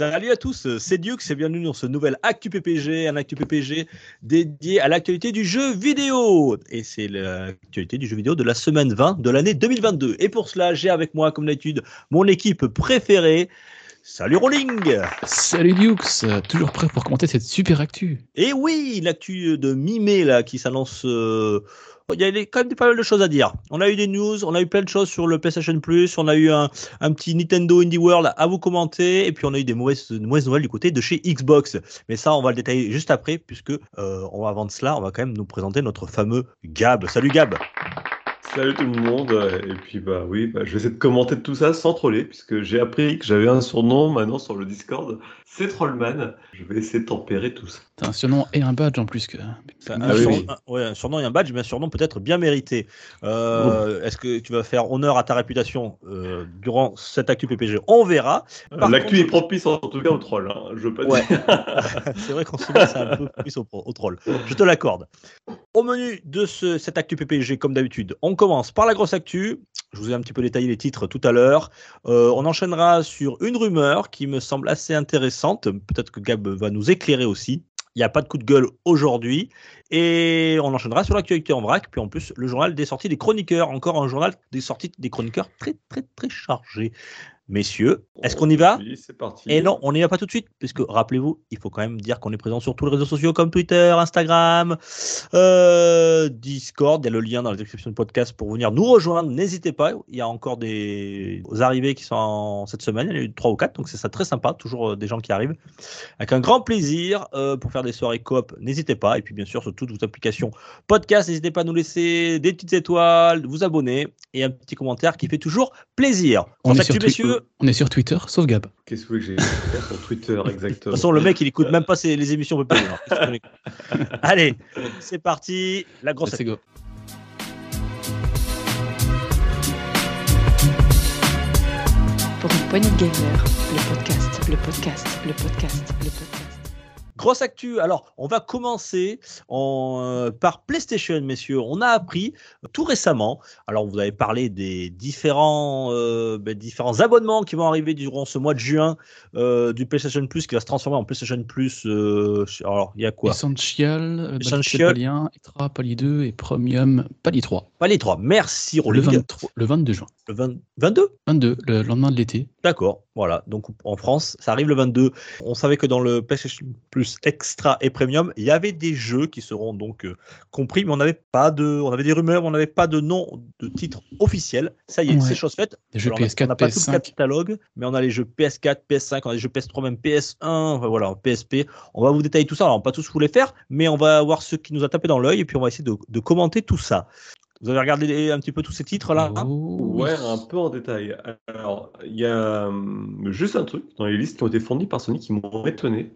Salut à tous, c'est Dukes et bienvenue dans ce nouvel Actu PPG, un Actu PPG dédié à l'actualité du jeu vidéo. Et c'est l'actualité du jeu vidéo de la semaine 20 de l'année 2022. Et pour cela, j'ai avec moi, comme d'habitude, mon équipe préférée. Salut Rolling Salut Dukes, euh, toujours prêt pour commenter cette super actu. Et oui, l'actu de mi-mai là qui s'annonce. euh, Il y a quand même pas mal de choses à dire. On a eu des news, on a eu plein de choses sur le PlayStation Plus, on a eu un, petit Nintendo Indie World à vous commenter, et puis on a eu des mauvaises, nouvelles du côté de chez Xbox. Mais ça, on va le détailler juste après, puisque euh, avant de cela, on va quand même nous présenter notre fameux Gab. Salut Gab Salut tout le monde, et puis bah oui, bah, je vais essayer de commenter tout ça sans troller, puisque j'ai appris que j'avais un surnom maintenant sur le Discord, c'est Trollman. Je vais essayer de tempérer tout ça. T'as un surnom et un badge en plus que. un, Ah oui, surnom, oui. un- ouais, un surnom et un badge, mais un surnom peut-être bien mérité. Euh, Est-ce que tu vas faire honneur à ta réputation euh, durant cette actu PPG On verra. L'actu contre- est propice en tout cas au troll, hein, je veux pas Ouais. dire. c'est vrai qu'en ce moment, c'est un peu plus au, au troll. Je te l'accorde. Au menu de ce, cette actu PPG, comme d'habitude, on commence par la grosse actu. Je vous ai un petit peu détaillé les titres tout à l'heure. Euh, on enchaînera sur une rumeur qui me semble assez intéressante. Peut-être que Gab va nous éclairer aussi. Il n'y a pas de coup de gueule aujourd'hui. Et on enchaînera sur l'actualité en vrac. Puis en plus, le journal des sorties des chroniqueurs. Encore un journal des sorties des chroniqueurs très, très, très chargé. Messieurs, est-ce qu'on y va? Oui, c'est parti. et non, on n'y va pas tout de suite, puisque rappelez-vous, il faut quand même dire qu'on est présent sur tous les réseaux sociaux comme Twitter, Instagram, euh, Discord. Il y a le lien dans la description du podcast pour venir nous rejoindre. N'hésitez pas, il y a encore des arrivées qui sont en- cette semaine. Il y en a eu trois ou quatre, donc c'est ça très sympa. Toujours euh, des gens qui arrivent avec un grand plaisir euh, pour faire des soirées coop. N'hésitez pas. Et puis bien sûr, sur toutes vos applications podcast, n'hésitez pas à nous laisser des petites étoiles, vous abonner et un petit commentaire qui fait toujours plaisir. On est, sur messieurs. On est sur Twitter, sauf Gab. Qu'est-ce que vous voulez que j'ai fait sur Twitter De exactement toute façon, le mec, il écoute même pas ses- les émissions PPG, alors, Allez, c'est parti. La grosse. Let's go. Pour une poignée de gamers, le podcast, le podcast, le podcast, le podcast. Grosse actu. Alors, on va commencer en, euh, par PlayStation, messieurs. On a appris euh, tout récemment. Alors, vous avez parlé des différents, euh, ben, différents abonnements qui vont arriver durant ce mois de juin euh, du PlayStation Plus qui va se transformer en PlayStation Plus. alors, il y a quoi? Essential, euh, Essential. Essential. Pali 1, Extra, Pali 2 et Premium, Pali 3. Pas les trois. Merci, Le, Rolling. 23 le 22 juin. Le 20 22 22, le lendemain de l'été. D'accord, voilà. Donc en France, ça arrive le 22. On savait que dans le PlayStation Plus Extra et Premium, il y avait des jeux qui seront donc euh, compris, mais on n'avait pas de, on avait des rumeurs, on n'avait pas de nom de titre officiel. Ça y est, Ouais. c'est chose faite. Des jeux Alors, on a- PS4, on n'a pas tout le PS5. catalogue, mais on a les jeux PS4, PS5, on a les jeux PS3, même PS1, enfin, voilà, PSP. On va vous détailler tout ça. Alors, on va pas tous vous les faire, mais on va voir ce qui nous a tapé dans l'œil et puis on va essayer de, de commenter tout ça. Vous avez regardé les- un petit peu tous ces titres là hein? Oh, oui. Ouais, un peu en détail. Alors, il y a hum, juste un truc dans les listes qui ont été fournies par Sony qui m'ont étonné.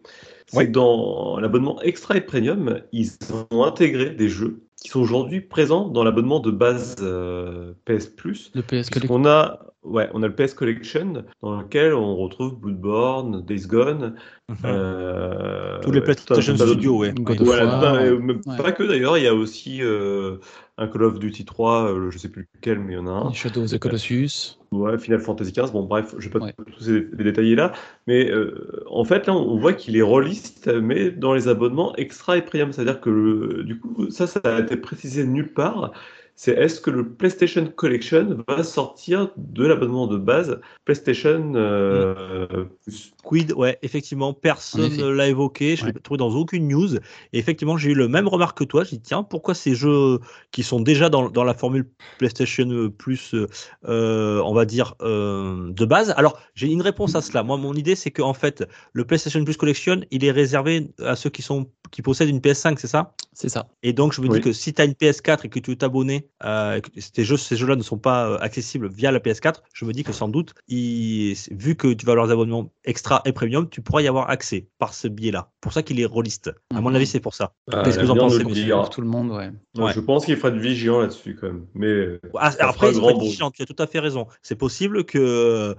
C'est Ouais. que dans l'abonnement Extra et Premium, ils ont intégré des jeux qui sont aujourd'hui présents dans l'abonnement de base euh, PS Plus. Le PS Collection. On a, ouais, on a le PS Collection dans lequel on retrouve Bloodborne, Days Gone, Mhm. euh, Tous les PlayStation Studios, ouais. Voilà, mais ouais. pas que d'ailleurs, il y a aussi euh, un Call of Duty 3, euh, je sais plus lequel, mais il y en a un. Shadow of the Colossus. Ouais, Final Fantasy XV, bon bref, je vais pas Ouais. tous les, les détailler là, mais euh, en fait là on voit qu'il est reliste, mais dans les abonnements extra et premium, c'est-à-dire que le- du coup ça, ça a été précisé nulle part, c'est est-ce que le PlayStation Collection va sortir de l'abonnement de base PlayStation euh, Plus? Quid, ouais, effectivement, En personne ne l'a évoqué. Je Ouais. l'ai trouvé dans aucune news. Et effectivement, j'ai eu le même remarque que toi. J'ai dit, tiens, pourquoi ces jeux qui sont déjà dans, dans la formule PlayStation Plus, euh, euh, on va dire, euh, de base? Alors, j'ai une réponse à cela. Moi, mon idée, c'est qu'en fait, le PlayStation Plus Collection, il est réservé à ceux qui, sont, qui possèdent une PS5, c'est ça? C'est ça. Et donc, je me Oui. dis que si tu as une PS4 et que tu veux t'abonner euh, ces jeux, ces jeux-là ne sont pas euh, accessibles via la PS4, je me dis que sans doute, ils- vu que tu vas avoir des abonnements extra et premium, tu pourras y avoir accès par ce biais-là. Pour ça qu'il est rôliste. À mon Mhm. avis, c'est pour ça. Ah, Qu'est-ce que vous en pensez. Pour tout le monde, ouais. Non, Ouais. Je pense qu'il ferait du vigilant là-dessus quand même. Mais euh, Ah, après, fera pas bruit. vigilants, tu as tout à fait raison. C'est possible que,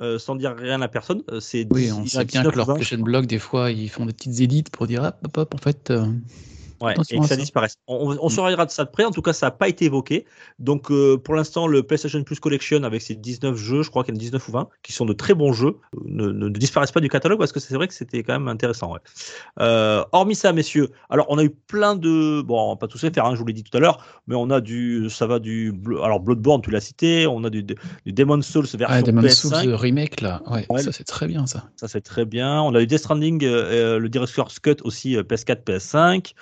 euh, sans dire rien à personne, c'est Oui, 10 on il sait a bien 19 que leur ou 20, PlayStation Blog, des fois, ils font des petites édits pour dire hop, hop, hop, en fait. euh, Ouais, et que ça ça. disparaisse. On, on, Mm. surveillera de ça de près. En tout cas, ça n'a pas été évoqué. Donc, euh, pour l'instant, le PlayStation Plus Collection avec ses 19 jeux, je crois qu'il y en a 19 ou 20, qui sont de très bons jeux, euh, ne, ne disparaissent pas du catalogue parce que c'est vrai que c'était quand même intéressant. Ouais. Euh, hormis ça, messieurs, alors on a eu plein de. Bon, on va pas tous les faire, hein, je vous l'ai dit tout à l'heure, mais on a du. Ça va du. Alors, Bloodborne, tu l'as cité, on a du, du Demon's Souls version Ah, Demon's PS5. Souls remake, là. Ouais, Ouais. ça, c'est très bien, ça. Ça, c'est très bien. On a eu Death Stranding, euh, le Director's Cut aussi, euh, PS4, PS5.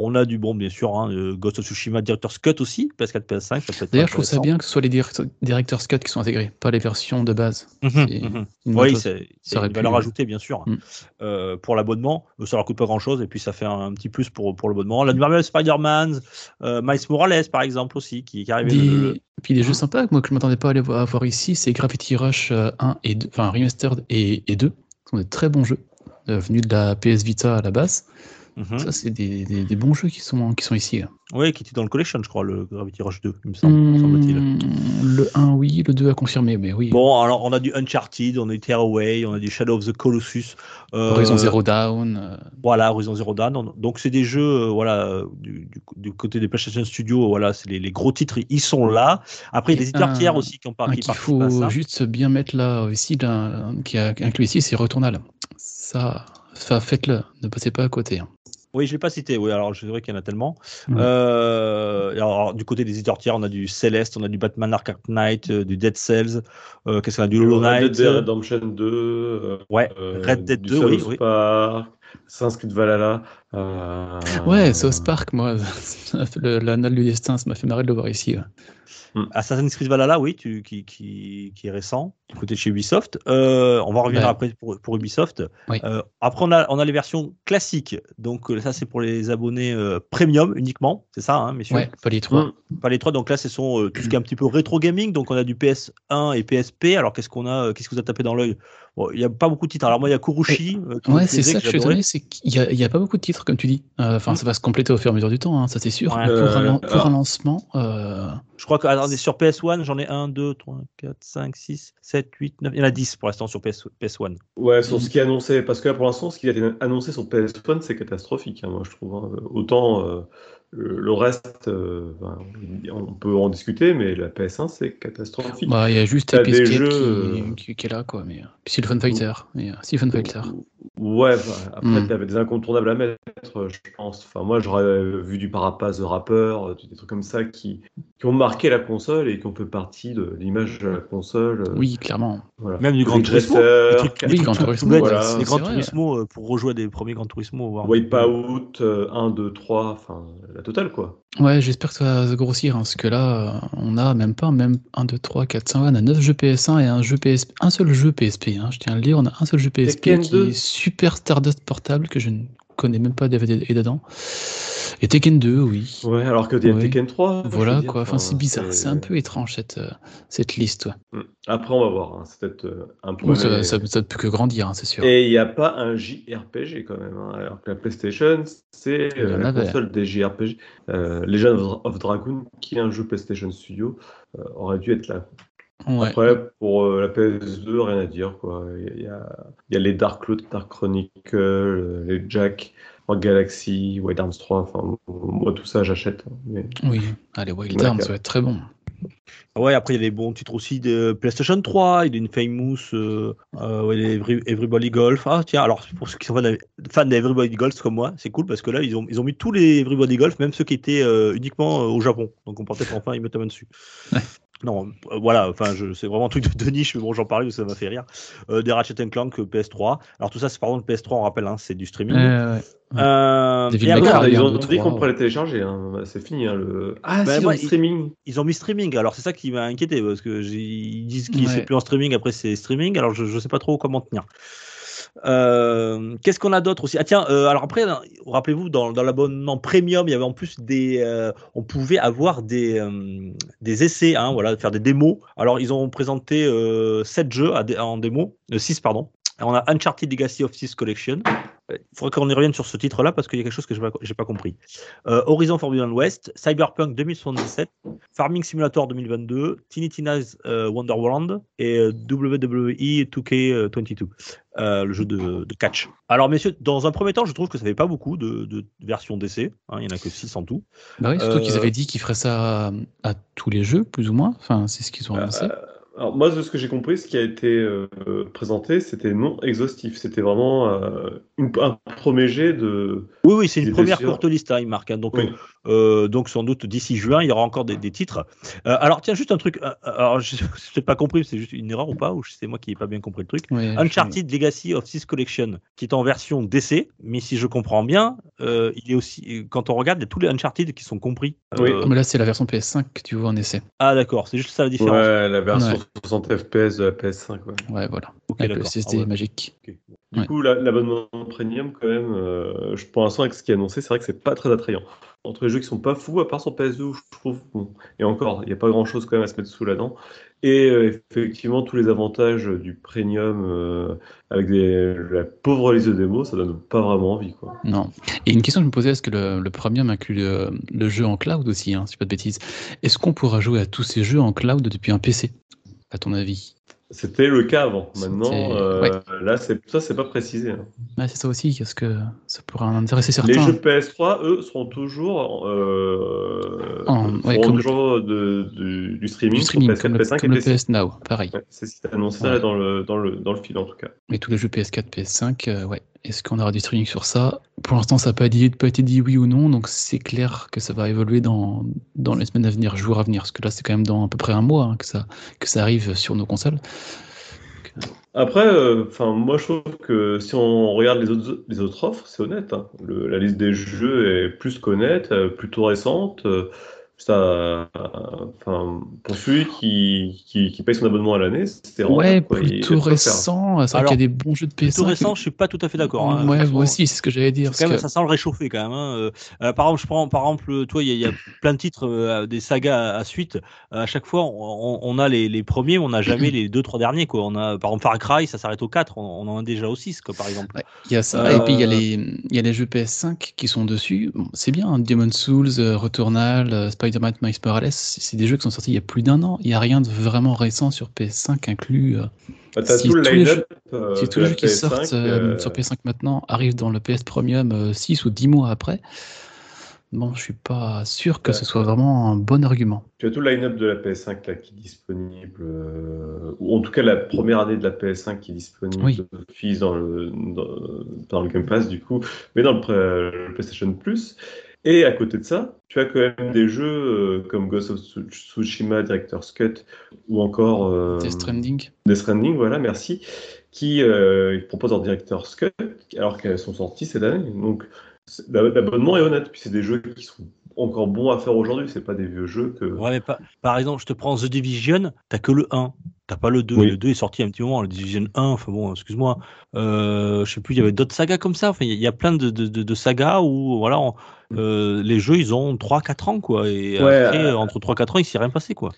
On a du bon, bien sûr, hein, euh, Ghost of Tsushima Director's Cut aussi, PS4, PS5. Ça peut être D'ailleurs, je trouve ça bien que ce soit les direct- Director's Cut qui sont intégrés, pas les versions de base. Une bonne Oui, c'est une valeur pu- ajoutée, bien sûr. Mm. Euh, pour l'abonnement, euh, ça leur coûte pas grand-chose et puis ça fait un, un petit plus pour, pour l'abonnement. La Marvel Spider-Man, euh, Miles Morales, par exemple, aussi, qui, qui est arrivé. Des- le- Puis des jeux sympas que moi que je m'attendais pas à aller voir, ici, c'est Gravity Rush euh, 1 et 2, enfin Remastered et, et 2, ce sont des très bons jeux, euh, venus de la PS Vita à la base. Mhm. Ça, c'est des, des- des bons jeux qui sont, qui sont ici. là. Oui, qui était dans le collection, je crois, le Gravity Rush 2, il me semble, semble-t-il. Hmm, le 1, oui, le 2 à confirmer, mais oui. Bon, alors on a du Uncharted, on a du Tearaway, on a du Shadow of the Colossus. euh, Horizon Zero Dawn. euh, Voilà, Horizon Zero Dawn. On- Donc c'est des jeux, euh, voilà, du, du- du côté des PlayStation Studios, voilà, c'est les, les gros titres, ils sont là. Après, il y a des éditeurs tiers aussi qui ont participent à faut ça. juste bien mettre là ici, là, qui a inclus ici, c'est Returnal. Ça, ça faites-le, ne passez pas à côté. hein. Oui, je l'ai pas cité. Oui, alors c'est vrai qu'il y en a tellement. Euh, alors, du côté des éditeurs tiers, on a du Celeste, on a du Batman Arkham Knight, euh, du Dead Cells. euh, Qu'est-ce qu'on a du Hollow Red Knight. Dead Redemption 2, euh, Ouais, euh, Red Dead du 2, oui, oui. Park, Valhalla. Euh, Ouais, South Park, moi, l'anal du destin, ça m'a fait marrer de le voir ici. ouais. Assassin's Creed Valhalla, oui, tu, qui, qui, qui est récent, du côté de chez Ubisoft. Euh, on va revenir Ouais. après pour, pour Ubisoft. Oui. Euh, après, on a, on a les versions classiques. Donc, euh, ça, c'est pour les abonnés premium uniquement. C'est ça, hein, messieurs? Ouais, pas les trois. Mm. Pas les trois. Donc là, ce sont tout ce qui est un petit peu rétro gaming. Donc, on a du PS1 et PSP. Alors, qu'est-ce qu'on a Qu'est-ce que vous a tapé dans l'œil? Bon, Il n'y a pas beaucoup de titres. Alors, moi, il y a Kurushi. Ouais, c'est ça que je suis étonné, c'est qu'il n'y a pas beaucoup de titres, comme tu dis. Euh, Enfin, Mm. ça va se compléter au fur et à mesure du temps, hein, ça c'est sûr. Ouais. pour, un, Euh, pour ah. un lancement, euh, Je crois que attendez, sur PS1, j'en ai 1, 2, 3, 4, 5, 6, 7, 8, 9. Il y en a 10 pour l'instant sur PS, PS1. Ouais, sur ce qui est annoncé, parce que là pour l'instant, ce qui a été annoncé sur PS1, c'est catastrophique, hein, moi je trouve. hein. Autant euh, le reste, euh, ben, on peut en discuter, mais la PS1 c'est catastrophique. bah, il y a juste Escape jeux, qui, euh, qui, qui est là, quoi. Mais, euh, puis c'est le Fun Fighter. Euh, si, Fun Fighter. Ouais, bah, après Mm. t'avais des incontournables à mettre, euh, je pense. Enfin, moi j'aurais vu du Parapace de rappeur, euh, des trucs comme ça qui, qui ont marqué la console et qui ont fait partie de l'image de la console. euh, Oui, clairement. voilà. Même du Grand Turismo. Racer, des trucs- Cat- des Oui, trucs Gran tout- Turismo, voilà. Les Gran C'est vrai. Turismo euh, pour rejouer des premiers Gran Turismo. Wipeout, euh, 1, 2, 3, enfin la totale quoi. Ouais, j'espère que ça va se grossir, hein, parce que là, euh, on a même pas, même 1, 2, 3, 4, 5, on a 9 jeux PS1 et un, jeu PSP, un seul jeu PSP. Hein, je tiens à le dire, on a un seul jeu PSP Tekken qui 2. est Super Stardust Portable, que je ne connais même pas DVD et dedans. Et Tekken 2, oui. Ouais, alors que Ouais. Tekken 3. je Voilà quoi, enfin c'est bizarre, c'est un peu étrange cette, euh, cette liste. ouais. Mm. Après, on va voir. hein, C'est peut-être euh, un Bon, ça, premier. ça, ça ne peut que grandir, hein, c'est sûr. Et il n'y a pas un JRPG quand même. hein, alors que la PlayStation, c'est euh, la console des JRPG. Euh, Legend of, Dragoon, qui est un jeu PlayStation Studio, euh, aurait dû être là. Ouais. Après, pour euh, la PS2, rien à dire. quoi. Il y a, il y a les Dark Cloud, Dark Chronicle, les Jack, Rock Galaxy, Wild Arms 3. Enfin, moi, tout ça, j'achète. hein, Mais... Oui, allez, Wild. Arms, ça va être très bon. Ouais, après, il y a des bons titres aussi de PlayStation 3. Il y a une Famous, euh, euh, ouais, les Every- Everybody Golf. Ah, tiens, alors, pour ceux qui sont fans de- fans d'Everybody Golf comme moi, c'est cool parce que là, ils ont, ils ont mis tous les Everybody Golf, même ceux qui étaient euh, uniquement euh, au Japon. Donc, on peut peut-être enfin y mettre la main dessus. Ouais. Non, euh, voilà, enfin, je- c'est vraiment un truc de, de niche, mais bon, j'en parlais ça m'a fait rire. Euh, des Ratchet Clank euh, PS3. Alors, tout ça, c'est par contre PS3, on rappelle, hein, c'est du streaming. Euh, ouais. Euh, et après, ils ont dit qu'on pourrait ouais. les télécharger. hein. C'est fini. hein, le... Ah, Bah, si, moi, en streaming. ils ont mis streaming. Alors c'est ça qui m'a inquiété parce que ils disent qu'ils Ouais. c'est plus en streaming. Après c'est streaming. Alors je, je sais pas trop comment tenir. Euh, Qu'est-ce qu'on a d'autre aussi? Ah tiens, euh, alors après, là, rappelez-vous, dans, l'abonnement premium, il y avait en plus des, euh, on pouvait avoir des, euh, des essais, hein, voilà, faire des démos. Alors ils ont présenté euh, 7 jeux en démo, 6 pardon. On a Uncharted Legacy of Thieves Collection. Il faudrait qu'on y revienne sur ce titre-là parce qu'il y a quelque chose que je n'ai pas, compris. Euh, Horizon Forbidden West, Cyberpunk 2077, Farming Simulator 2022, Tiny Tina's euh, Wonderland et euh, WWE 2K22, euh, le jeu de, de catch. Alors, messieurs, dans un premier temps, je trouve que ça fait pas beaucoup de, de versions d'essai. hein, il n'y en a que 6 en tout. Bah oui, surtout qu'ils avaient dit qu'ils feraient ça à, à tous les jeux, plus ou moins. Enfin, c'est ce qu'ils ont annoncé. Euh, alors moi, de ce que j'ai compris, ce qui a été euh, présenté, c'était non exhaustif. C'était vraiment euh, une- un premier jet de. Oui, oui, c'est une première courte liste, hein, marque. hein. donc, Oui. Euh, donc, sans doute d'ici juin, il y aura encore des, des titres. Euh, alors, tiens, juste un truc. euh, alors, je n'ai pas compris, c'est juste une erreur ou pas, ou c'est moi qui n'ai pas bien compris le truc. Je- Uncharted Legacy of Six Collection, qui est en version DC, mais si je comprends bien, euh, il est aussi. Quand on regarde, il y a tous les Uncharted qui sont compris. Oui. Euh, Mais là, c'est la version PS5 que tu vois en essai. Ah, d'accord, c'est juste ça la différence. Ouais, la version Ouais. 60 FPS de la PS5. ouais. Ouais, voilà. Ok, Avec le. SSD Ah ouais. magique. Du Ouais. coup, la- l'abonnement premium, quand même, euh, je- pour l'instant, avec ce qui est annoncé, c'est vrai que c'est pas très attrayant. Entre les jeux qui sont pas fous, à part sur PS2, où je trouve, bon, et encore, il n'y a pas grand chose quand même à se mettre sous la dent. Et euh, effectivement, tous les avantages du premium euh, avec la pauvre liste de démos, ça donne pas vraiment envie, quoi. Non. Et une question que je me posais, est-ce que le, premium inclut le, jeu en cloud aussi, hein, si je pas de bêtises? Est-ce qu'on pourra jouer à tous ces jeux en cloud depuis un PC À ton avis? C'était le cas avant. Maintenant, euh, ouais. là, ça, c'est pas précisé. hein. Ouais, c'est ça aussi, est-ce que ça pourrait en intéresser Les certains jeux PS3, eux, seront toujours, euh, En- ouais, feront comme le- toujours de- du, streaming, du streaming, sur comme, PS4, le, PS5 comme et le. PS Now, pareil. C'est ce qui est annoncé dans le, dans, le, dans le fil en tout cas. Mais tous les jeux PS4, PS5, euh, ouais. Est-ce qu'on aura du streaming sur ça? Pour l'instant, ça n'a pas, été dit oui ou non, donc c'est clair que ça va évoluer dans, les semaines à venir, jours à venir, parce que là, c'est quand même dans à peu près un mois hein, que, ça, arrive sur nos consoles. Après, euh, moi je trouve que si on regarde les autres, offres, c'est honnête. hein. La liste des jeux est plus qu'honnête, euh, plutôt récente. euh, ça, enfin, pour celui qui, qui, qui paye son abonnement à l'année, c'était Ouais, quoi. Plutôt récent. C'est vrai Alors, qu'il y a des bons jeux de PS5. Plutôt récent, je suis pas tout à fait d'accord. hein. ouais, moi aussi, c'est ce que j'allais dire. Quand même- ça sent le réchauffer quand même. hein. Euh, euh, par exemple, je prends par exemple, toi, il y, a- il y a plein de titres, euh, des sagas à, à suite. À chaque fois, on, on a les, les premiers, mais on n'a jamais les deux, trois derniers. Quoi. On a, par exemple, Far Cry, ça s'arrête au 4, on, on en a déjà au 6, quoi, par exemple. Ouais, il y a ça, Euh, et puis il y, a les, il y a les jeux PS5 qui sont dessus. Bon, c'est bien, hein, Demon's Souls, Returnal, euh, Spider-Man Miles Morales, c'est c'est des jeux qui sont sortis il y a plus d'un an. Il n'y a rien de vraiment récent sur PS5 inclus. euh, Bah, t'as si tout le tous les line-up euh, si tous les jeux qui PS5, sortent euh, sur PS5 maintenant arrivent dans le PS Premium 6 ou 10 mois après, bon, je suis pas sûr que Ouais. ce soit vraiment un bon argument. Tu as tout le line-up de la PS5 là, qui est disponible, euh, ou en tout cas la première année de la PS5 qui est disponible Oui. dans le, dans, dans le Game Pass du coup, mais dans le, le PlayStation Plus. Et à côté de ça, tu as quand même des jeux euh, comme Ghost of Tsu- Tsushima Director's Cut ou encore euh, Death Stranding. Death Stranding, voilà, merci, qui euh, proposent leur Director's Cut alors qu'elles sont sorties cette année. Donc c'est- l'abonnement est honnête, puis c'est des jeux qui sont encore bons à faire aujourd'hui, c'est pas des vieux jeux que. Ouais, mais pas- par exemple, je te prends The Division, t'as que le 1. T'as pas le 2. Oui. Le 2 est sorti un petit moment, le Division 1. Enfin bon, excuse-moi. Euh, je sais plus, il y avait d'autres sagas comme ça. Enfin, il y a- il y a plein de, de, de- de sagas où voilà, on- euh, les jeux, ils ont 3-4 ans, quoi. Et Ouais, après, euh, entre 3-4 ans, il s'est rien passé, quoi.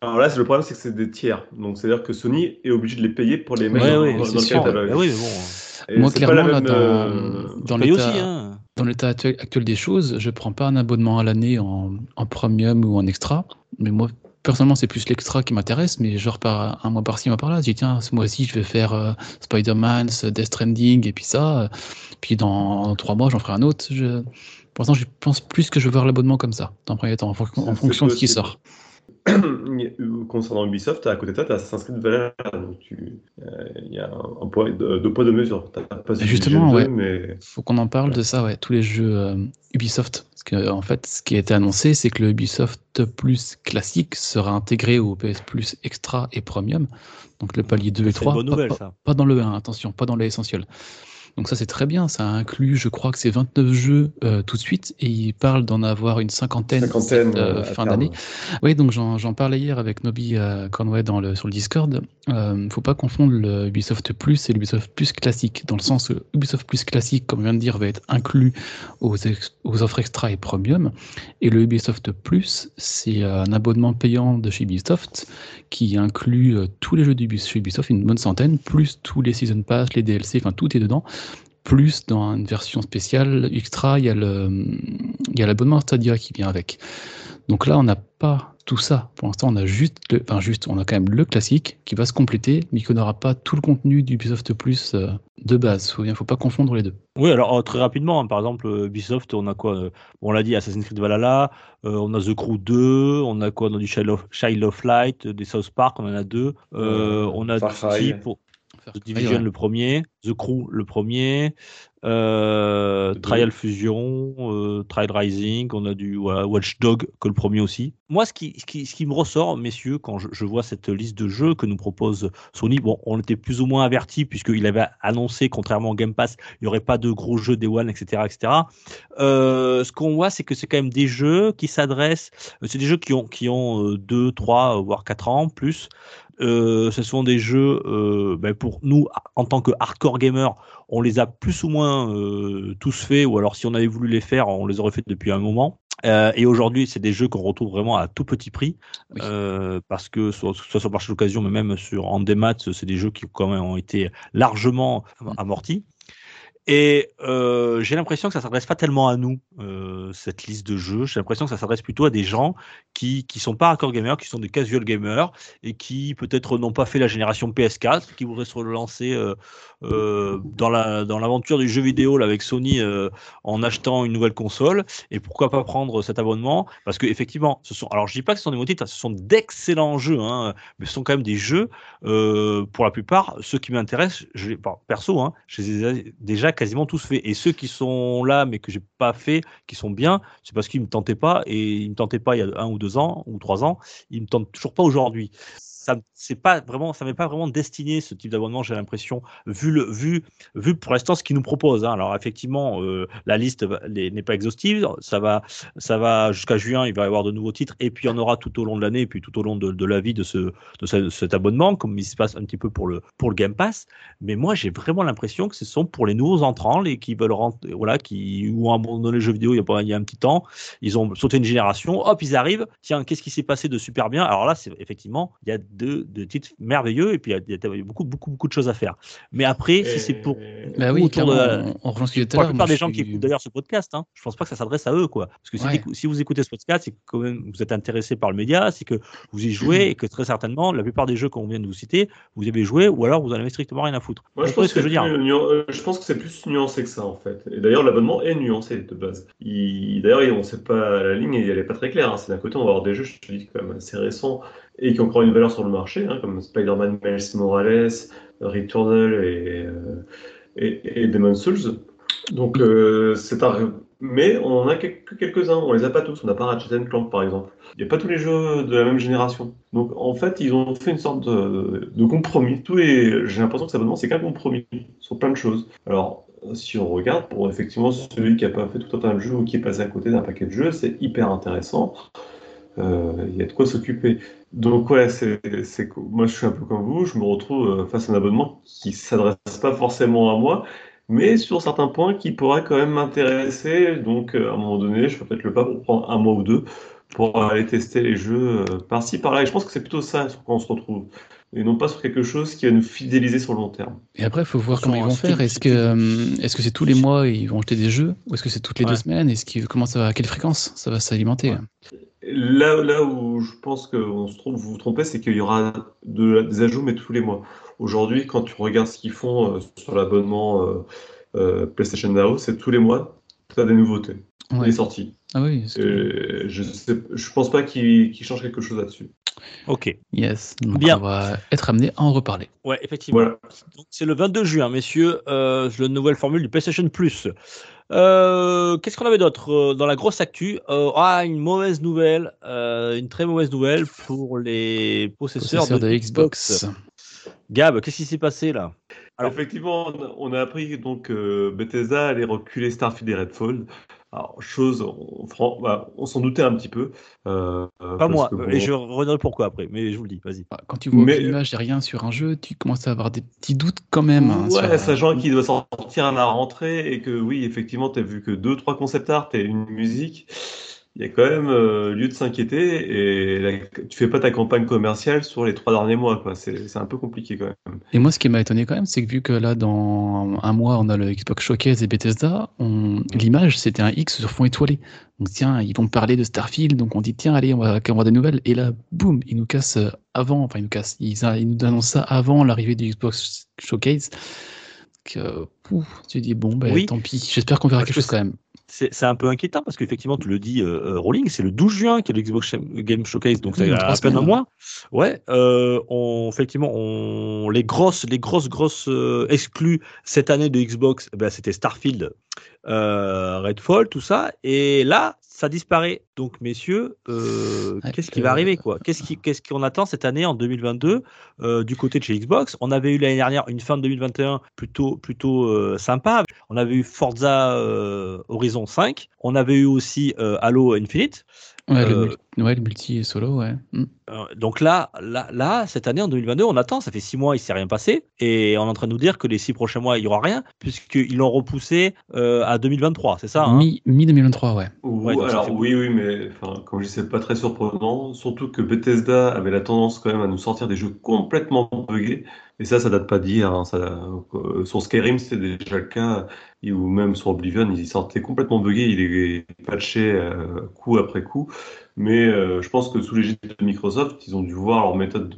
Alors là, c'est le problème, c'est que c'est des tiers. Donc, c'est-à-dire que Sony est obligé de les payer pour les mettre Ouais, dans, ouais, dans c'est le sûr. catalogue. Bon. Moi, clairement, là, même, dans, euh, dans l'état hein. dans l'état actuel, actuel des choses, je prends pas un abonnement à l'année en, en premium ou en extra. Mais moi, personnellement, c'est plus l'extra qui m'intéresse. Mais genre, par un mois par-ci, un mois par-là, je dis, tiens, ce mois-ci, je vais faire euh, Spider-Man, Death Stranding, et puis ça. euh, Puis dans trois mois, j'en ferai un autre. Je... Pour l'instant, je pense plus que je veux voir l'abonnement comme ça, dans un premier temps, en, fon- en C'est- fonction de ce qui sort. Concernant Ubisoft, à côté de ça, tu as Assassin's Creed Valhalla. Donc, euh, il y a un, un poids de, de poids de mesure. T'as pas celui de justement, Gen 2, ouais. mais faut qu'on en parle de ça, ouais, tous les jeux euh, Ubisoft. Parce que, en fait, ce qui a été annoncé, c'est que le Ubisoft Plus classique sera intégré au PS Plus Extra et Premium. Donc le palier 2 et C'est une 3. bonne pas- nouvelle, pas, ça. pas dans le 1, attention, pas dans l'essentiel. Donc ça c'est très bien, ça inclut je crois que c'est 29 jeux euh, tout de suite et il parle d'en avoir une cinquantaine, Cinquantaine, cette, euh, euh, fin d'année. Oui donc j'en j'en parlais hier avec Nobby euh, Conway dans le, sur le Discord. Euh, faut pas confondre le Ubisoft Plus et l'Ubisoft Plus classique, dans le sens où Ubisoft Plus classique, comme je viens de dire, va être inclus aux, ex- aux offres extra et premium. Et le Ubisoft Plus, c'est un abonnement payant de chez Ubisoft qui inclut tous les jeux d'Ubisoft, chez Ubisoft, une bonne centaine, plus tous les Season Pass, les DLC, enfin tout est dedans. Plus dans une version spéciale extra, il y a le, il y a l'abonnement Stadia qui vient avec. Donc là, on n'a pas tout ça. Pour l'instant, on a juste, le, enfin juste, on a quand même le classique qui va se compléter, mais qui n'aura pas tout le contenu d'Ubisoft Plus euh, de base. Il ne faut pas confondre les deux. Oui, alors euh, très rapidement, hein, par exemple, euh, Ubisoft, on a quoi euh, On l'a dit, Assassin's Creed Valhalla, euh, on a The Crew 2, on a quoi On a du Child of, Child of Light, des South Park, on en a deux. On a Far Cry. Steam The Division le premier, The Crew le premier, euh. Trial Fusion, euh, Trial Rising, on a du voilà, Watch Dog que le premier aussi. Moi, ce qui, ce qui, ce qui me ressort, messieurs, quand je, je vois cette liste de jeux que nous propose Sony, bon, on était plus ou moins avertis puisqu'il avait annoncé, contrairement au Game Pass, il n'y aurait pas de gros jeux Day One, etc. etc. Euh, ce qu'on voit, c'est que c'est quand même des jeux qui s'adressent, c'est des jeux qui ont, qui ont 2, 3, voire 4 ans plus. Euh, ce sont des jeux, euh, ben, pour nous, en tant que hardcore gamer, on les a plus ou moins euh, tous faits, ou alors si on avait voulu les faire, on les aurait fait depuis un moment. Et aujourd'hui, c'est des jeux qu'on retrouve vraiment à tout petit prix, Oui. parce que soit, soit sur le marché d'occasion, mais même sur en démat, c'est des jeux qui quand même ont été largement amortis. Et euh, j'ai l'impression que ça s'adresse pas tellement à nous euh, cette liste de jeux. J'ai l'impression que ça s'adresse plutôt à des gens qui qui sont pas hardcore gamers, qui sont des casual gamers et qui peut-être n'ont pas fait la génération PS4, qui voudraient se relancer euh, dans la dans l'aventure du jeu vidéo là, avec Sony en achetant une nouvelle console. Et pourquoi pas prendre cet abonnement? Parce que effectivement, ce sont alors je dis pas que ce sont des mots titres, ce sont d'excellents jeux, hein, mais ce sont quand même des jeux pour la plupart. Ceux qui m'intéressent, je, par- perso, hein, je les ai déjà quasiment tous faits. Et ceux qui sont là, mais que j'ai pas fait, qui sont bien, c'est parce qu'ils me tentaient pas et ils me tentaient pas il y a un ou deux ans ou trois ans. Ils me tentent toujours pas aujourd'hui. Ça, c'est pas vraiment, ça m'est pas vraiment destiné ce type d'abonnement. J'ai l'impression, vu le, vu, vu pour l'instant ce qu'ils nous proposent. hein. Alors effectivement, euh, la liste les- n'est pas exhaustive. Ça va, ça va jusqu'à juin. Il va y avoir de nouveaux titres et puis il y en aura tout au long de l'année et puis tout au long de, la vie de ce, de ce- cet abonnement, comme il se passe un petit peu pour le, pour le Game Pass. Mais moi, j'ai vraiment l'impression que ce sont pour les nouveaux entrants, les qui veulent rentrer, voilà, qui ont abandonné le jeu vidéo il y a, il y a un petit temps. Ils ont sauté une génération. Hop, ils arrivent. Tiens, qu'est-ce qui s'est passé de super bien? Alors là, c'est effectivement, il y a deux titres merveilleux et puis il y a, il y a beaucoup, beaucoup, beaucoup de choses à faire. Mais après, si c'est pour Bah oui, autour de on, on ce pour la plupart des gens qui écoutent d'ailleurs ce podcast, hein, je pense pas que ça s'adresse à eux, quoi. Parce que si, Ouais. t'écou- si vous écoutez ce podcast, c'est que quand même vous êtes intéressé par le média, c'est que vous y jouez et que très certainement la plupart des jeux qu'on vient de vous citer, vous y avez joué ou alors vous en avez strictement rien à foutre. Moi, je pense, que euh, je pense que c'est plus nuancé que ça, en fait. Et d'ailleurs, l'abonnement est nuancé de base. Il- D'ailleurs, on ne sait pas la ligne, et elle n'est pas très claire. hein. C'est d'un côté, on va avoir des jeux, je te dis, quand même assez récents et qui ont encore une valeur sur le marché, hein, comme Spider-Man Miles Morales, Returnal et, euh, et, Demon's Souls. Donc, euh, c'est un. Mais on en a que que quelques-uns, on les a pas tous. On n'a pas Ratchet Clank, par exemple. Il n'y a pas tous les jeux de la même génération. Donc, en fait, ils ont fait une sorte de, compromis. Est, j'ai l'impression que abonnement, c'est qu'un compromis sur plein de choses. Alors, si on regarde, pour effectivement celui qui n'a pas fait tout un tas de jeux ou qui est passé à côté d'un paquet de jeux, c'est hyper intéressant. Euh, Il y a de quoi s'occuper. Donc, ouais, c'est, c'est, moi, je suis un peu comme vous. Je me retrouve euh, face à un abonnement qui s'adresse pas forcément à moi, mais sur certains points qui pourraient quand même m'intéresser. Donc, euh, à un moment donné, je ferai peut-être le pas pour prendre un mois ou deux pour aller tester les jeux euh, par-ci, par-là. Et je pense que c'est plutôt ça sur quoi on se retrouve. Et non pas sur quelque chose qui va nous fidéliser sur le long terme. Et après, il faut voir comment ils vont faire. Est-ce que est-ce que c'est tous les mois ils vont acheter des jeux ou est-ce que c'est toutes les Ouais. deux semaines? Est-ce qu'ils comment ça va à quelle fréquence ça va s'alimenter? Ouais. Là, là où je pense que on se trompe, vous vous trompez, c'est qu'il y aura de- des ajouts, mais tous les mois. Aujourd'hui, quand tu regardes ce qu'ils font euh, sur l'abonnement euh, euh, PlayStation Now, c'est tous les mois, tu as des nouveautés, Ouais. des sorties. Ah oui. que- je je pense pas qu'ils changent quelque chose là-dessus. Ok. Yes. Donc Bien. on va être amené à en reparler. Ouais, effectivement. Voilà. Donc, C'est le 22 juin, messieurs, euh, la nouvelle formule du PlayStation Plus. Euh, Qu'est-ce qu'on avait d'autre euh, dans la grosse actu Euh, Ah, une mauvaise nouvelle, euh, une très mauvaise nouvelle pour les possesseurs, Possesseur de, de Xbox. Gab, qu'est-ce qui s'est passé là? Alors- effectivement, on a- appris donc euh, Bethesda allait reculer Starfield et Redfall. Alors, chose, on, bah, on s'en doutait un petit peu. euh, Pas parce moi, que bon, et je reviendrai pourquoi après, mais je vous le dis, vas-y. Ah, Quand tu vois Mais- aucune image et rien sur un jeu, tu commences à avoir des petits doutes quand même. hein, Ouais, sur- sachant qu'il doit sortir à la rentrée et que oui, effectivement, tu as vu que deux, trois concept art et une musique, il y a quand même euh, lieu de s'inquiéter et la- tu fais pas ta campagne commerciale sur les trois derniers mois, quoi. C'est c'est un peu compliqué quand même. Et moi, ce qui m'a étonné quand même, c'est que vu que là, dans un mois, on a le Xbox Showcase et Bethesda, on... l'image, c'était un X sur fond étoilé. Donc, tiens, ils vont parler de Starfield, donc on dit, tiens, allez, on va avoir des nouvelles. Et là, boum, ils nous cassent euh, avant, enfin, ils nous cassent, ils, nous annoncent ça avant l'arrivée du Xbox Showcase. Que, pouf, tu dis, bon, ben, Oui. tant pis. J'espère qu'on verra quelque que chose quand même. C'est c'est un peu inquiétant parce qu'effectivement, tu le dis, euh, euh, Rolling, c'est le 12 juin qu'il y a le Xbox Game Showcase, donc Oui, c'est dans à trois peine un mois. Ouais, euh, on, effectivement, on, les grosses, les grosses, grosses euh, exclus cette année de Xbox, eh ben, c'était Starfield, euh, Redfall, tout ça, et là, ça disparaît. Donc, messieurs, euh, qu'est-ce qui euh, va arriver, quoi? Qu'est-ce qui- qu'est-ce qu'on attend cette année en 2022 euh, du côté de chez Xbox? On avait eu l'année dernière une fin de 2021 plutôt, plutôt euh, sympa. On avait eu Forza Horizon 5. On avait eu aussi Halo Infinite. Ouais, le, Euh, multi, ouais, le multi et solo, ouais. Hmm. Euh, donc là, là, là, cette année, en 2022, on attend. Ça fait six mois, il s'est rien passé. Et on est en train de nous dire que les six prochains mois, il y aura rien, puisqu'ils l'ont repoussé euh, à 2023. C'est ça hein Mi- Mi-2023, ouais. Ou- alors oui, oui, mais enfin, comme je dis, c'est pas très surprenant. Surtout que Bethesda avait la tendance quand même à nous sortir des jeux complètement buggés. Et ça, ça date pas d'hier. hein. Euh, sur Skyrim, c'était déjà le cas. Ou même sur Oblivion, ils sortaient complètement buggés. Ils les patchaient euh, coup après coup. Mais euh, je pense que sous l'égide de Microsoft, ils ont dû voir leur méthode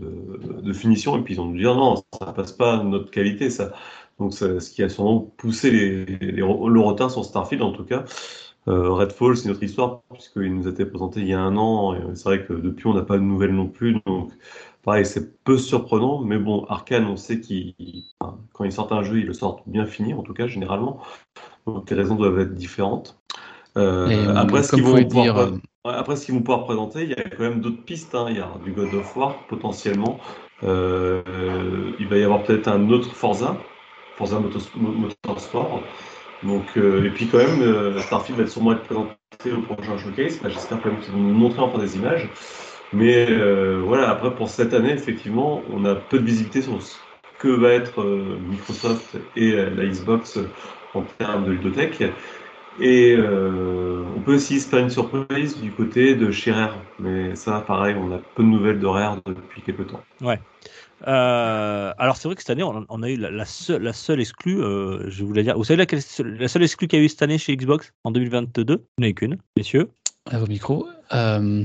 de, finition et puis ils ont dû dire non, ça passe pas à notre qualité. Donc, ça- ce qui a sûrement poussé les, le retard sur Starfield, en tout cas. Redfall, c'est notre histoire, puisqu'il nous a été présenté il y a un an, c'est vrai que depuis, on n'a pas de nouvelles non plus, donc pareil, c'est peu surprenant, mais bon, Arkane, on sait qu'ils, quand ils sortent un jeu, ils le sortent bien fini, en tout cas, généralement, donc les raisons doivent être différentes. Euh, après, ce qu'ils vont pouvoir, dire, pré- ouais, après, ce qu'ils vont pouvoir présenter, il y a quand même d'autres pistes, hein. il y a du God of War, potentiellement, Euh, il va y avoir peut-être un autre Forza, Forza Motorsport, donc, euh, et puis quand même, euh, Starfield va sûrement être présenté au prochain showcase. Bah, J'espère quand même qu'ils vont nous montrer enfin des images. Mais euh, voilà, après pour cette année, effectivement, on a peu de visibilité sur ce que va être euh, Microsoft et euh, la Xbox en termes de ludothèque. Et euh, on peut aussi se faire une surprise du côté de chez Rare. Mais ça, pareil, on a peu de nouvelles de Rare depuis quelques temps. Euh, alors c'est vrai que cette année, on, on a eu la, la seule, la seule exclue, euh, je voulais dire, vous savez laquelle, la seule exclue qu'il y a eu cette année chez Xbox en 2022 Il n'y en a qu'une, messieurs. À vos micros. Euh,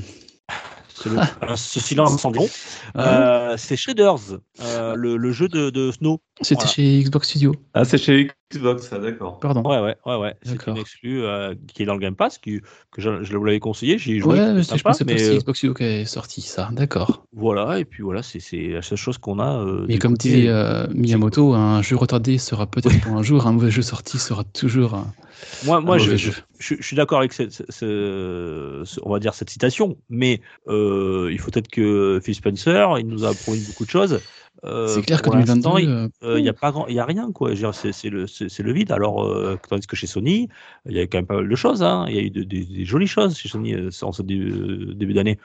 le- ce silence sanglant. Euh, c'est Shredders, euh, le, le jeu de, de Snow. C'était voilà. chez Xbox Studio. Ah, c'est chez Xbox, ça, d'accord. Pardon. Ouais, ouais, ouais, ouais. C'est D'accord. une exclue euh, qui est dans le Game Pass, qui, que je, je vous l'avais conseillé. J'y ai joué. Ouais, mais je sympa, pensais pas que mais c'est euh, Xbox Studio qui est sorti ça. D'accord. voilà, et puis voilà, c'est la seule chose qu'on a. euh, Et du comme côté- disait euh, Miyamoto, un jeu retardé sera peut-être pour un jour, un mauvais jeu sorti sera toujours un, moi, moi un je, mauvais je, jeu. je- je suis d'accord avec cette, ce- ce- ce- on va dire cette citation, mais euh, il faut peut-être que Phil Spencer, il nous a promis beaucoup de choses. Euh, C'est clair que pour l'instant, 2022, il- euh, Euh, n'y a pas grand, il y a rien quoi. C'est le, vide. Alors euh, tandis que chez Sony, il y a quand même pas mal de choses. hein. Il y a eu de- de- des jolies choses chez Sony euh, en ce début, début d'année.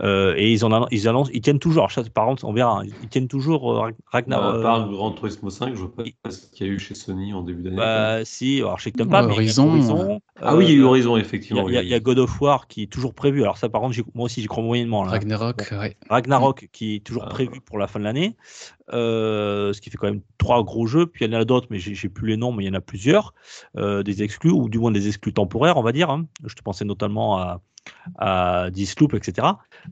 Euh, et ils en annon- ils annoncent, ils tiennent toujours. Ça, Par contre, on verra. Ils tiennent toujours euh, Ragnar. à euh, part Grand Turismo 5, je vois pas ce qu'il y a eu chez Sony en début d'année. bah, si, alors je sais que t'aimes pas, Ouais, mais il y a Horizon, ah oui, il y a eu euh, Horizon, effectivement. il y a- y God of War qui est toujours prévu. Alors ça, par contre, moi aussi, j'y crois moyennement. Là. Ragnarok, ouais. Ragnarok qui est toujours Ah, prévu pour la fin de l'année, euh, ce qui fait quand même trois gros jeux. Puis il y en a d'autres, mais j'ai j'ai plus les noms, mais il y en a plusieurs, euh, des exclus ou du moins des exclus temporaires, on va dire. hein. Je te pensais notamment à à Disloop, etc.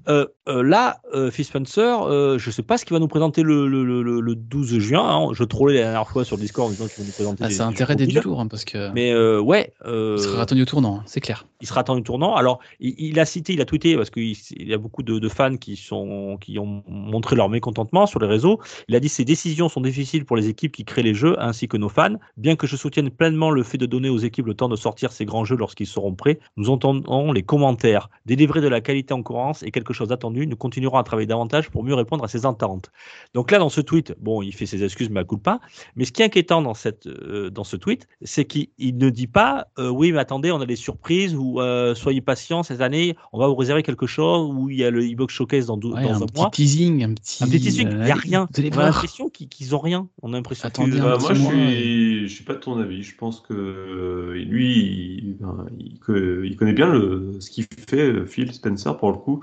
Euh, euh, là, euh, Phil Spencer, euh, je sais pas ce qu'il va nous présenter le, le, le, le 12 juin. hein. Je trollais la dernière fois sur Discord en disant qu'il va nous présenter. Ah, des intérêt d'être du lourd, hein, parce que Mais ouais. il sera attendu au tournant, hein, c'est clair. il sera attendu tournant. Alors, il, il a cité, il a tweeté parce qu'il il y a beaucoup de, de fans qui sont qui ont montré leur mécontentement sur les réseaux. Il a dit ces décisions sont difficiles pour les équipes qui créent les jeux ainsi que nos fans. Bien que je soutienne pleinement le fait de donner aux équipes le temps de sortir ces grands jeux lorsqu'ils seront prêts, nous entendons les commentaires Délivrer de la qualité en courance est quelque chose d'attendu. Nous continuerons à travailler davantage pour mieux répondre à ces attentes. Donc là, dans ce tweet, bon, il fait ses excuses, mais à coup pas. Mais ce qui est inquiétant dans, cette, euh, dans ce tweet, c'est qu'il ne dit pas euh, oui, mais attendez, on a des surprises ou euh, soyez patients cette année, on va vous réserver quelque chose ou il y a le e-box showcase dans, Ouais, dans un un petit mois. teasing, un petit. Un petit teasing, il n'y a rien. On a l'impression qu'ils qu'ils ont rien. On a l'impression Attendez que. Bah, moi, je suis, je suis pas de ton avis. Je pense que euh, lui, il, ben, il connaît bien le, ce qu'il fait, euh, Phil Spencer, pour le coup.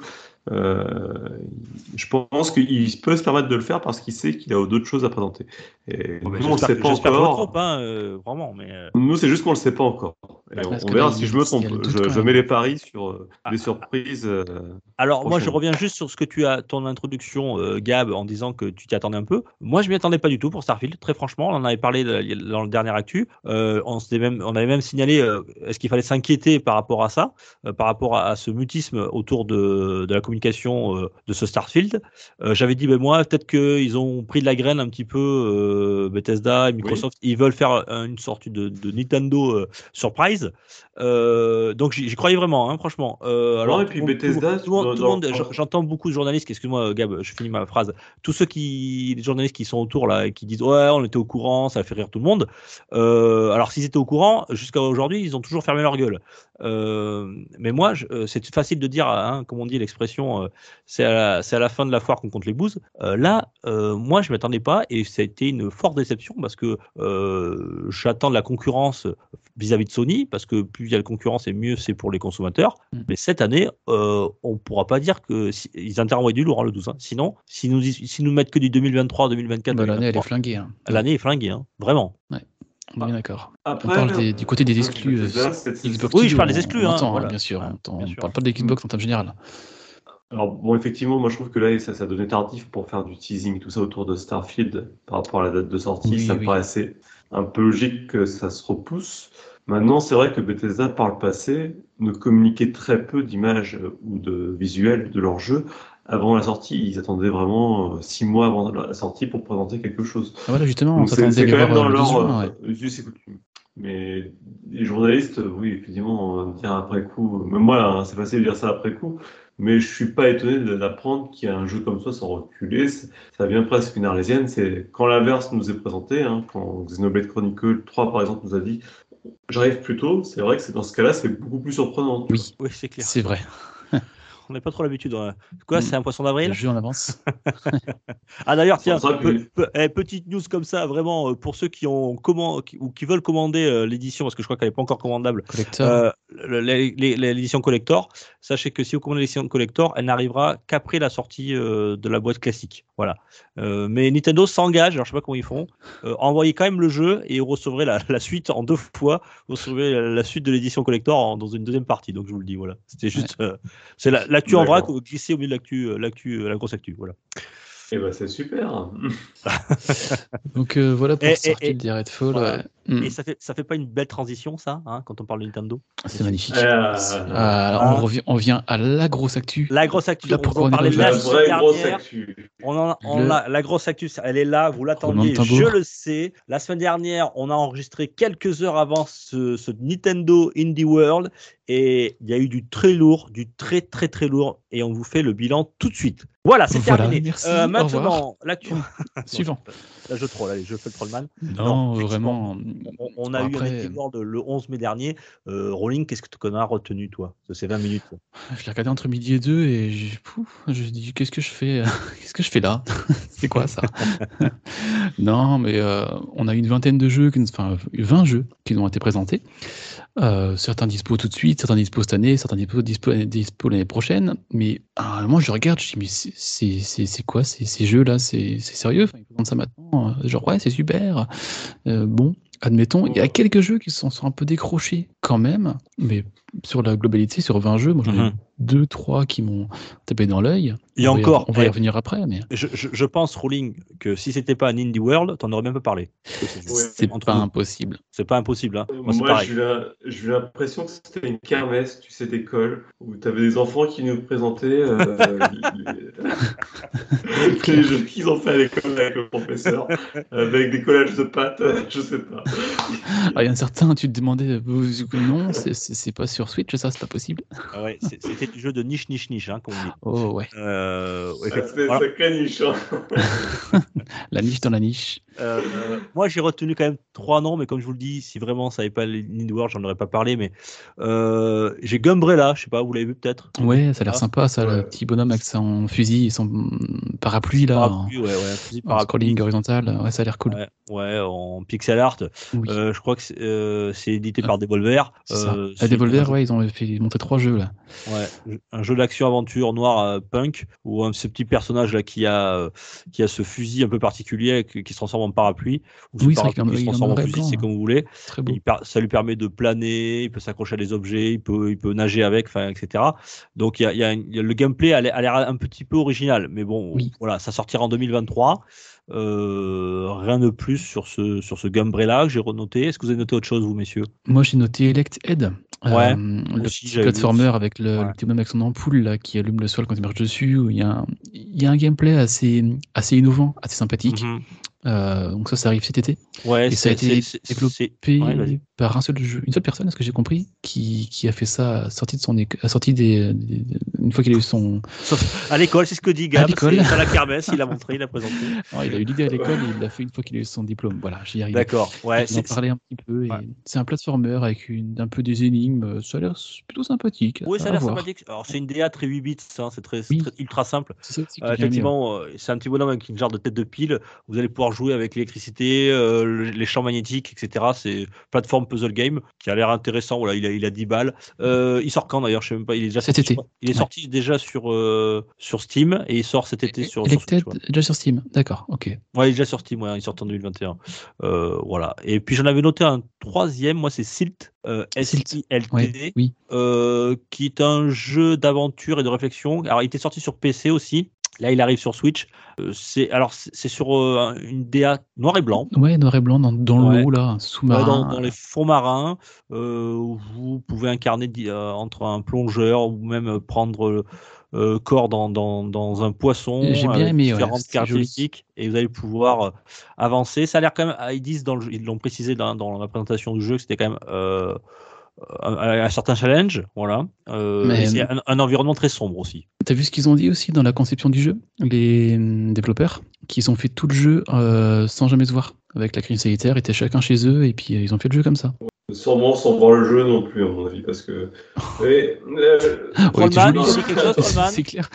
Euh, je pense qu'il peut se permettre de le faire parce qu'il sait qu'il a d'autres choses à présenter. Et mais nous, on ne sait pas encore. hein, euh, vraiment. Mais, Nous, c'est juste qu'on ne le sait pas encore. Et Parce on, verra si je me trompe. Je, mets les paris sur euh, Ah. des surprises. euh, Alors, moi, je reviens juste sur ce que tu as, ton introduction, euh, Gab, en disant que tu t'y attendais un peu. Moi, je m'y attendais pas du tout pour Starfield, très franchement. On en avait parlé dans le dernier actu. Euh, on, même, on avait même signalé est-ce qu'il fallait s'inquiéter par rapport à ça, par rapport à, à ce mutisme autour de, de la communication de ce Starfield. J'avais dit, ben moi, peut-être qu'ils ont pris de la graine un petit peu, Bethesda et Microsoft. Ils veulent faire une sorte de, de Nintendo euh, surprise. Euh, donc, j'y croyais vraiment, hein, franchement. Euh, Non, et tout puis Bethesda, j'entends beaucoup de journalistes, excuse-moi Gab, je finis ma phrase. Tous ceux qui, les journalistes qui sont autour là et qui disent ouais, on était au courant, ça a fait rire tout le monde. Euh, alors s'ils étaient au courant, jusqu'à aujourd'hui, ils ont toujours fermé leur gueule. Euh, mais moi, euh, c'est facile de dire, hein, comme on dit l'expression, euh, c'est à, la- c'est à la fin de la foire qu'on compte les bouses. Euh, là, euh, moi, je m'attendais pas et ça a été une forte déception parce que euh, j'attends de la concurrence vis-à-vis de Sony parce que plus il y a de concurrence et mieux c'est pour les consommateurs. Mm. Mais cette année, euh, on pourra pas dire que si- interroient du lourd hein, le 12. hein. Sinon, si nous si nous mettent que du 2023, 2024, Bah, L'année, elle est 2023, flinguée. hein. l'année est flinguée, hein, vraiment. On est bien d'accord. On parle des- du côté des exclus euh, Xbox. Oui, je parle des exclus, On hein, entend, voilà. bien sûr. On sûr. parle pas des Xbox en termes général. Alors bon, effectivement, moi je trouve que là, ça, ça donnait tardif pour faire du teasing tout ça autour de Starfield par rapport à la date de sortie. Oui, ça me paraissait un peu logique que ça se repousse. Maintenant, c'est vrai que Bethesda, par le passé, ne communiquait très peu d'images euh, ou de visuels de leur jeu avant la sortie. Ils attendaient vraiment euh, six mois avant la sortie pour présenter quelque chose. Ah, voilà, justement, on c'est quand même dans le leur 12 juin, ouais. us et coutume. Mais les journalistes, euh, oui, effectivement, euh, dire après coup, même moi, hein, c'est facile de dire ça après coup, mais je suis pas étonné d'apprendre qu'il y a un jeu comme ça sans reculer. Ça vient presque une arlésienne. C'est quand l'inverse nous est présenté, hein, quand Xenoblade Chronicle 3, par exemple, nous a dit j'arrive plus tôt, c'est vrai que c'est dans ce cas-là, c'est beaucoup plus surprenant. Oui, Oui, c'est clair. c'est vrai. On n'a pas trop l'habitude. hein. Quoi, Mm. c'est un poisson d'avril? Jeu en avance. Ah d'ailleurs, tiens, pe- pe- eh, petite news comme ça, vraiment, euh, pour ceux qui ont ou qui veulent commander euh, l'édition, parce que je crois qu'elle n'est pas encore commandable, Collector. euh, l'édition collector, sachez que si vous commandez l'édition collector, elle n'arrivera qu'après la sortie euh, de la boîte classique. Voilà. Euh, mais Nintendo s'engage, alors je sais pas comment ils font, euh, envoyez quand même le jeu et vous recevrez la, la suite en deux fois. Vous recevrez la, la suite de l'édition collector en- dans une deuxième partie. Donc je vous le dis, voilà. C'était juste, euh, c'est la- l'actu en vrac glissez au milieu de l'actu, euh, l'actu, euh, la grosse actu. Voilà. Eh ben, c'est super. Donc euh, voilà pour et- et- Starfield et Redfall. voilà. ouais. Mm. Et ça fait, ça fait pas une belle transition, ça, hein, quand on parle de Nintendo? C'est magnifique. Euh, Ah, alors, Ah. on, revient, on vient à la grosse actu. La grosse actu, Là, on on le la la vraie grosse dernière. actu. On en, on Le- a, la grosse actu, elle est là, vous l'attendiez, je le sais. La semaine dernière, on a enregistré quelques heures avant ce, ce Nintendo Indie World et il y a eu du très lourd, du très très très lourd et on vous fait le bilan tout de suite. Voilà, c'est Voilà, terminé. merci, Euh, maintenant, l'actu. Suivant. Là, je troll, allez, je fais le trollman. Non, effectivement. vraiment. On, on a eu un World le 11 mai dernier. Euh, Rolling, qu'est-ce que tu as retenu, toi, de ces 20 minutes? Je l'ai regardé entre midi et deux et j'ai pouf, je me dis qu'est-ce que je fais Qu'est-ce que je fais là? C'est quoi ça? Non, mais euh, on a une vingtaine de jeux, qui enfin 20 jeux qui nous ont été présentés. Euh, certains dispo tout de suite, certains dispo cette année, certains dispo, dispo, dispo l'année prochaine. Mais à un moment, je regarde, je dis mais c'est- quoi ces, ces jeux-là? C'est c'est sérieux? Enfin, Ils présentent ça maintenant Euh, Genre ouais, c'est super. Euh, bon, admettons, il y a quelques jeux qui se sont, sont un peu décrochés quand même, mais sur la globalité, sur 20 jeux, moi j'en ai Mhm. deux, trois qui m'ont tapé dans l'œil. Et On va y- encore, on va y eh, revenir après, mais Je, je- je pense, Rowling, que si c'était pas un Indie World, t'en aurais même pas parlé. C'est- pas impossible. C'est pas impossible. Hein. Moi, j'ai eu l'impression que c'était une kermesse, tu sais, d'école, où tu avais des enfants qui nous présentaient euh, les... les jeux qu'ils ont fait à l'école avec le professeur, avec des collages de pâtes, je sais pas. Ah, il y a un certain, tu te demandais, vous- non, c'est- pas sur Switch, ça, c'est pas possible. Ah ouais, c'était du jeu de niche, niche, niche, hein, comme on dit. Oh ouais, Euh, ouais, Ah, C'est voilà. niche. hein. la niche dans la niche. Euh, euh, moi, j'ai retenu quand même trois noms, mais comme je vous le dis, si vraiment ça n'avait pas les Indie World, j'en aurais pas parlé. Mais euh, j'ai Gumbrella, je sais pas, vous l'avez vu peut-être Ouais, ça a l'air Ah, sympa, ça, le petit bonhomme avec son fusil et son parapluie là, Parapluie, ouais, ouais, un fusil en scrolling horizontal. Ouais, ça a l'air cool. Ouais, ouais, en pixel art. Oui. Euh, je crois que c'est euh, édité par Devolver. Euh, c'est Devolver, ouais, ils ont fait monter trois jeux là. Ouais, un jeu d'action-aventure noir euh, punk où un, ce petit personnage là qui a euh, qui a ce fusil un peu particulier qui, qui se transforme en parapluie ou Oui, parapluie qui se en transforme en fusil, c'est hein. comme vous voulez. Il ça lui permet de planer, il peut s'accrocher à des objets, il peut il peut nager avec, etc. Donc il y a, il y le gameplay a l'air a l'air un petit peu original, mais bon Oui. voilà, ça sortira en 2023. Euh, rien de plus sur ce sur ce Gumbrella que j'ai renoté. Est-ce que vous avez noté autre chose vous messieurs? Moi, j'ai noté Elect Head. Ouais, le aussi, petit platformer avec le, Ouais. le petit avec son ampoule là, qui allume le sol quand il marche dessus. Il y, a un, il y a un gameplay assez, assez innovant, assez sympathique. Mhm. Euh, donc ça, ça arrive cet été. Ouais, Et ça a été développé Ouais, par un seul jeu, une seule personne, à ce que j'ai compris, qui, qui a fait ça à sortie de son éco- à sortie des, des- une fois qu'il a eu son. Sauf- à l'école, c'est ce que dit Gab. l'école. c'est- Sur la kermesse, il a montré, il a présenté. Non, il a eu l'idée à l'école il l'a fait une fois qu'il a eu son diplôme. Voilà, j'y arrive. D'accord. Ouais, On en parlait un petit peu. Ouais. C'est un platformer avec une, un peu des énigmes. Ça a l'air plutôt sympathique. Oui, ça a à l'air sympathique. Alors, c'est une DA très 8 bits, hein, c'est très, c'est Oui. très- ultra simple. Ça Euh, effectivement, euh, c'est un petit bonhomme avec une genre de tête de pile. Vous allez pouvoir jouer avec l'électricité, euh, le- les champs magnétiques, etc. C'est plateforme puzzle game qui a l'air intéressant. Voilà, il a, il a 10 balles. Euh, il sort quand d'ailleurs? Je sais même pas. Il est déjà Cet sorti, été. Il est Ouais. sorti déjà sur, euh, sur Steam et il sort cet été sur, sur Switch, ouais. déjà sur Steam. D'accord, ok. Ouais, il est déjà sorti, moi, il sort en 2021. Euh, voilà. Et puis j'en avais noté un troisième, moi c'est Silt, euh, S-I-L-T, Ouais, oui. euh, qui est un jeu d'aventure et de réflexion. Alors il était sorti sur PC aussi. Là, il arrive sur Switch. Euh, c'est alors c'est sur euh, une DA noir et blanc. Ouais, noir et blanc dans, dans Ouais. l'eau, là, Ouais, sous-marin. dans, dans les fonds marins, euh, où vous pouvez incarner euh, entre un plongeur ou même euh, prendre euh, corps dans, dans, dans un poisson. J'ai bien aimé, ouais, différentes joli. caractéristiques et vous allez pouvoir euh, avancer. Ça a l'air quand même, ah, ils disent dans le jeu- ils l'ont précisé dans, dans la présentation du jeu que c'était quand même euh, un, un certain challenge, voilà. Euh, c'est un, un environnement très sombre aussi. T'as vu ce qu'ils ont dit aussi dans la conception du jeu? Les hum, développeurs, qu'ils ont fait tout le jeu euh, sans jamais se voir. Avec la crise sanitaire, ils étaient chacun chez eux et puis euh, ils ont fait le jeu comme ça. Sûrement sans voir le jeu non plus, à mon avis, parce que. Mais, euh, Ouais, c'est Trollman, il dit quelque chose, Trollman C'est clair.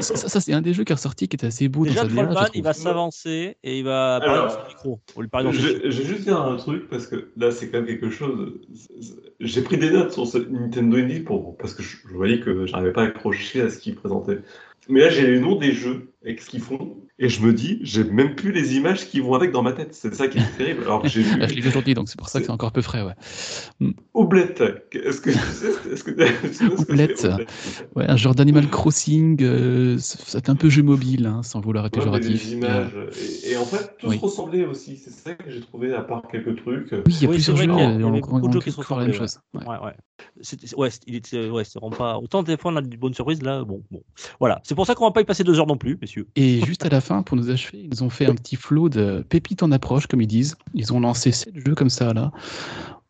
Ça, ça, c'est un des jeux qui est ressorti qui était assez beau Déjà, dans il va s'avancer et il va parler Alors, dans son micro. Je vais juste dire un truc parce que là c'est quand même quelque chose. J'ai pris des notes sur ce Nintendo Indie pour parce que je, je voyais que j'arrivais pas à accrocher à ce qu'ils présentaient. Mais là j'ai les noms des jeux et ce qu'ils font et je me dis j'ai même plus les images qui vont avec dans ma tête. C'est ça qui est terrible. Alors que j'ai Ah, je vu l'ai vu aujourd'hui, donc c'est pour ça que c'est encore peu frais. Ouais. Oblette. Est-ce que tu sais est-ce que tu sais ce que c'est, Oblette. Ouais, un genre d'Animal Crossing, euh, c'est un peu jeu mobile, hein, sans vouloir être Ouais, péjoratif. images et, et en fait tous Oui. ressemblaient aussi. C'est ça que j'ai trouvé à part quelques trucs. Oui, il y a Oui, plusieurs jeux, y il y avait on, beaucoup de jeux qui se faire la même ressemblaient, chose. Ouais. Ouais, ouais. C'était- ouais, il était, ouais, vraiment pas. Autant des fois on a de bonnes surprises, là, bon, bon. Voilà. C'est pour ça qu'on va pas y passer deux heures non plus, messieurs. Et juste à la fin, pour nous achever, ils ont fait un petit flot de pépites en approche, comme ils disent. Ils ont lancé 7 jeux comme ça, là.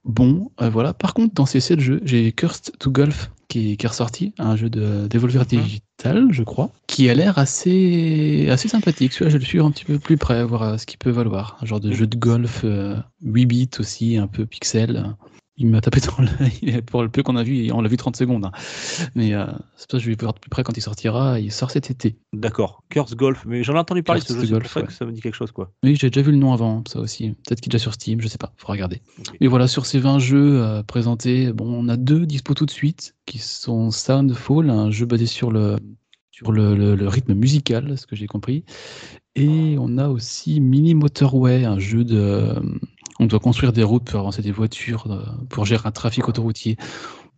Bon, euh, voilà. Par contre, dans ces 7 jeux, j'ai Cursed to Golf qui est, qui est ressorti, un jeu de Devolver Digital, je crois, qui a l'air assez, assez sympathique. Celui-là, je le suis un petit peu plus près, voir euh, ce qu'il peut valoir. Un genre de jeu de golf, euh, 8 bits aussi, un peu pixel. Il m'a tapé dans l'œil pour le peu qu'on a vu, on l'a vu 30 secondes. hein. Mais euh, c'est que je vais voir de plus près quand il sortira. Il sort cet été. D'accord. Curse Golf, mais j'en ai entendu parler de ce Curse jeu, c'est Golf, ça que ouais. ça me dit quelque chose, quoi. Oui, j'ai déjà vu le nom avant, ça aussi. Peut-être qu'il est déjà sur Steam, je sais pas, faut regarder. Ok. Et voilà, sur ces 20 jeux euh, présentés, bon, on a deux dispo tout de suite, qui sont Soundfall, un jeu basé sur le, sur le, le- le rythme musical, ce que j'ai compris. Et on a aussi Mini Motorway, un jeu de... On doit construire des routes pour avancer des voitures, euh, pour gérer un trafic autoroutier.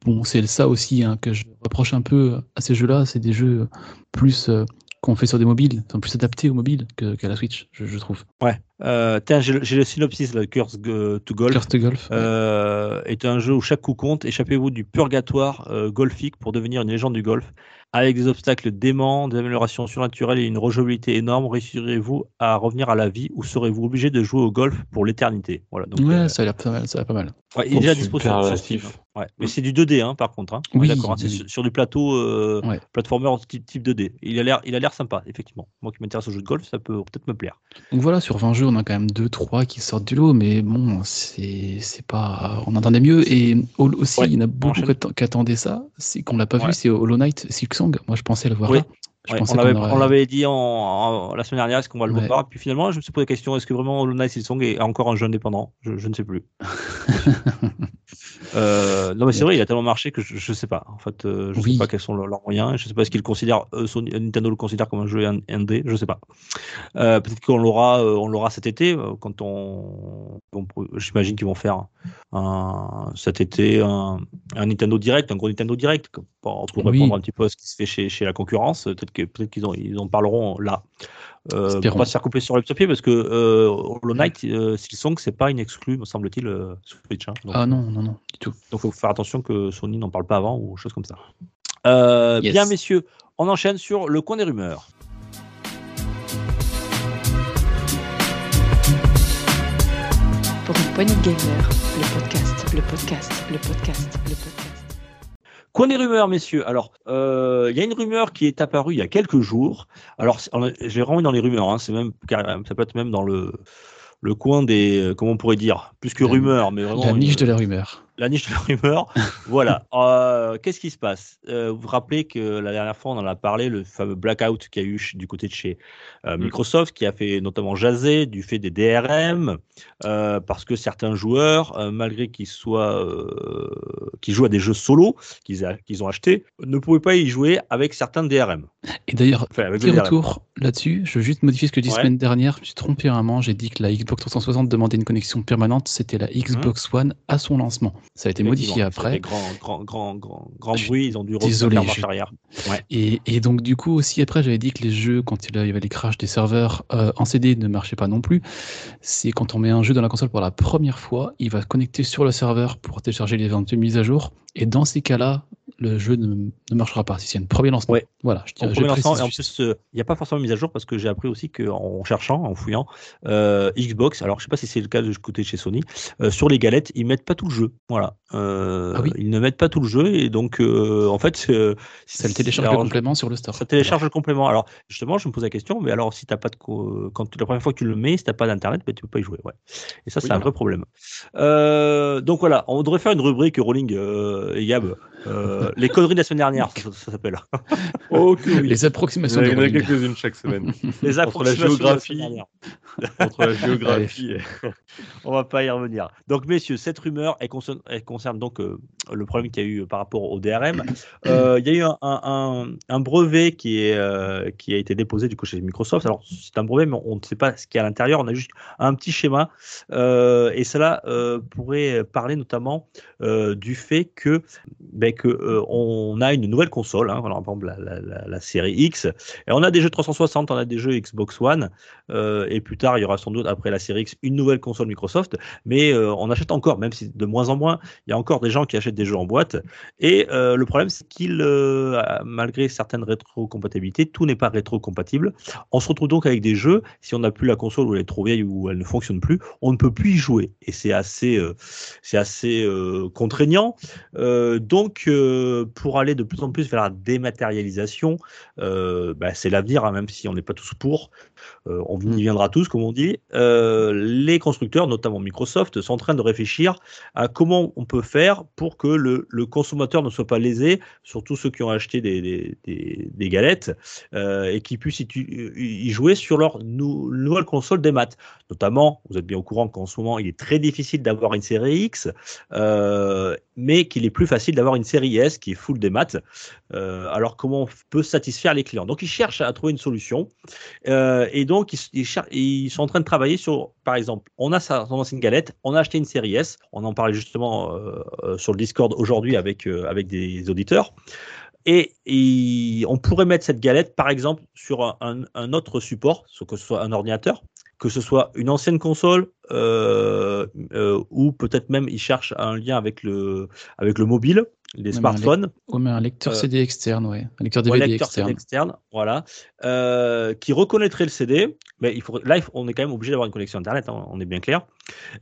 bon, c'est ça aussi hein, que je reproche un peu à ces jeux-là. C'est des jeux plus euh, qu'on fait sur des mobiles, sont plus adaptés aux mobiles qu'à la Switch, je, je trouve. Ouais. Euh, tiens, j'ai le, synopsis, là, Curse to Golf. Curse to Golf. Euh, est un jeu où chaque coup compte. Échappez-vous du purgatoire golfique pour devenir une légende du golf. Avec des obstacles déments, des améliorations surnaturelles et une rejouabilité énorme, réussirez-vous à revenir à la vie ou serez-vous obligé de jouer au golf pour l'éternité? Voilà, donc, ouais, euh, ça a l'air pas mal. Ça a l'air pas mal. ouais, il est déjà Super dispo sur. Steam. hein. Ouais. Mais c'est du 2D hein, par contre. Hein. Oui, d'accord, hein, c'est sur, sur du plateau euh, Ouais. platformer type, type 2D. Il a l'air, il a l'air sympa, effectivement. Moi qui m'intéresse au jeu de golf, ça peut peut-être me plaire. Donc voilà, sur 20 jeux, on a quand même 2-3 qui sortent du lot, mais bon, c'est c'est pas. On entendait mieux. Et au- aussi, Ouais, il y en a beaucoup qui attendaient ça. C'est qu'on l'a pas Ouais. vu, c'est Hollow Knight Moi, je pensais le voir Oui. là. Je Ouais, pensais on l'avait aurait- dit en, en- la semaine dernière, est-ce qu'on va le Ouais. voir Puis finalement, je me suis posé la question est-ce que vraiment Hollow Knight Silksong est encore un jeu indépendant? Je, je ne sais plus. Euh, non, mais c'est vrai, il a tellement marché que je, je sais pas. En fait, euh, je Oui. sais pas quels sont leurs, leurs moyens. Je sais pas ce qu'ils considèrent. euh, Nintendo le considère comme un jeu in- indé. Je sais pas. Peut-être qu'on l'aura, on l'aura cet été quand on. J'imagine qu'ils vont faire un, cet été un, un Nintendo Direct, un gros Nintendo Direct pour, pour Oui. répondre un petit peu à ce qui se fait chez, chez la concurrence. Peut-être qu'ils en, ils en parleront là. Euh, pour pas se faire couper sur le pied parce que euh, Hollow Knight, euh, Silksong, c'est pas une exclue, me semble-t-il, euh, Switch. hein. Donc, Ah non, non, non, du tout. donc, il faut faire attention que Sony n'en parle pas avant ou chose comme ça. Euh, Yes. Bien, messieurs, on enchaîne sur le coin des rumeurs. Pour une poignée de gamers, le podcast, le podcast, le podcast, le podcast. Coin des rumeurs, messieurs. Alors, euh, il y a une rumeur qui est apparue il y a quelques jours. Alors, j'ai vraiment mis dans les rumeurs. hein, c'est même, ça peut être même dans le, le coin des, euh, comment on pourrait dire, plus que rumeurs, mais vraiment La une- niche de la rumeur. La niche de la rumeur. voilà. Euh, Qu'est-ce qui se passe? Euh, Vous vous rappelez que la dernière fois, on en a parlé, le fameux blackout qu'il y a eu du côté de chez euh, Mm. Microsoft, qui a fait notamment jaser du fait des DRM, parce que certains joueurs, malgré qu'ils soient, qu'ils jouent à des jeux solo qu'ils ont achetés, ne pouvaient pas y jouer avec certains DRM. Et d'ailleurs, Enfin, petit retour là-dessus. Je veux juste modifier ce que j'ai dit Ouais. la semaine dernière. Je me suis trompé un moment. J'ai dit que la Xbox 360 demandait une connexion permanente. C'était la Xbox One à son lancement. Ça a été modifié après. Grand, grand, grand, grand, grand bruit. Ils ont dû désolé, faire marche arrière. Et, et donc du coup aussi après j'avais dit que les jeux quand il y avait les crashs des serveurs euh, en CD ne marchaient pas non plus. C'est quand on met un jeu dans la console pour la première fois, il va se connecter sur le serveur pour télécharger les éventuelles mises à jour. Et dans ces cas-là, le jeu ne, ne marchera pas si c'est un premier lancement. Ouais. Voilà, je, premier lancement, et en plus, euh, il n'y a pas forcément de mise à jour parce que j'ai appris aussi qu'en cherchant, en fouillant, euh, Xbox, alors je sais pas si c'est le cas de côté de chez Sony, euh, sur les galettes, ils mettent pas tout le jeu. Voilà. Euh, Ah oui. Ils ne mettent pas tout le jeu et donc, en fait, ça le télécharge alors, le complément sur le store. ça télécharge le complément. Alors, justement, je me pose la question, mais alors, si t'as pas de quand la première fois que tu le mets, si t'as pas d'internet, ben, tu peux pas y jouer. Ouais. Et ça, c'est un vrai problème. Donc voilà, on devrait faire une rubrique Rolling et Gab. Euh, les conneries de la semaine dernière, ça, ça s'appelle. Oh oui. Les approximations Il y en a quelques-unes chaque semaine. Les Entre la approximations de la géographie. semaine dernière. Entre la géographie. On va pas y revenir. Donc, messieurs, cette rumeur, elle concerne, elle concerne donc euh, le problème qu'il y a eu par rapport au DRM. Euh, il y a eu un, un- un- un brevet qui, est, euh, qui a été déposé du coup chez Microsoft. Alors, c'est un brevet, mais on ne sait pas ce qu'il y a à l'intérieur. On a juste un petit schéma. Euh, et cela euh, pourrait parler notamment euh, du fait que, ben, que euh, on a une nouvelle console, hein, par exemple la, série X, et on a des jeux 360, on a des jeux Xbox One, euh, et plus tard il y aura sans doute après la série X une nouvelle console Microsoft, mais euh, on achète encore, même si de moins en moins, il y a encore des gens qui achètent des jeux en boîte, et euh, le problème c'est qu'il, malgré certaines rétrocompatibilités, tout n'est pas rétrocompatible. On se retrouve donc avec des jeux, si on n'a plus la console ou elle est trop vieille ou elle ne fonctionne plus, on ne peut plus y jouer, et c'est assez, c'est assez contraignant. Donc, euh, pour aller de plus en plus vers la dématérialisation, euh, bah, c'est l'avenir, hein, même si on n'est pas tous pour. Euh, on y viendra tous, comme on dit. Euh, les constructeurs, notamment Microsoft, sont en train de réfléchir à comment on peut faire pour que le, consommateur ne soit pas lésé, surtout ceux qui ont acheté des, galettes, euh, et qui puissent y, jouer sur leur nou- nouvelle console des maths. Notamment, vous êtes bien au courant qu'en ce moment, il est très difficile d'avoir une série X. Mais qu'il est plus facile d'avoir une série S qui est full des maths. Alors comment on peut satisfaire les clients? Donc ils cherchent à trouver une solution et donc ils, sont en train de travailler sur, par exemple, on a sa son ancienne galette, on a acheté une série S, on en parlait justement euh, sur le Discord aujourd'hui avec avec des auditeurs. Et, on pourrait mettre cette galette, par exemple, sur un, autre support, que ce soit un ordinateur, que ce soit une ancienne console euh, euh, ou peut-être même ils cherchent un lien avec le, avec le mobile, les smartphones. ou un lecteur CD euh, externe, ouais. Un lecteur DVD lecteur externe. CD externe, voilà, qui reconnaîtrait le CD, mais il faut, là on est quand même obligé d'avoir une connexion Internet, hein, on est bien clair,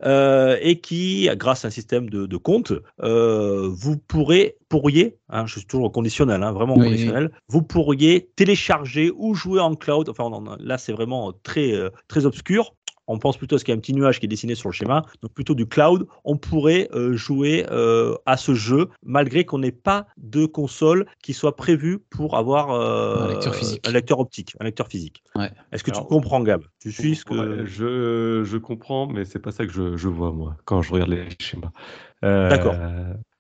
et qui, grâce à un système de, de compte, vous pourrez, pourriez, hein, je suis toujours conditionnel, hein, vraiment conditionnel, vous pourriez télécharger ou jouer en cloud, enfin là c'est vraiment très, très obscur, on pense plutôt à ce qu'il y a un petit nuage qui est dessiné sur le schéma, donc plutôt du cloud, on pourrait euh, jouer euh, à ce jeu malgré qu'on n'ait pas de console qui soit prévue pour avoir euh, un, lecteur physique. un lecteur optique, un lecteur physique. Est-ce que tu comprends, Gab? Tu suis ce que je, je, comprends, mais c'est pas ça que je, je, vois moi quand je regarde les schémas. D'accord.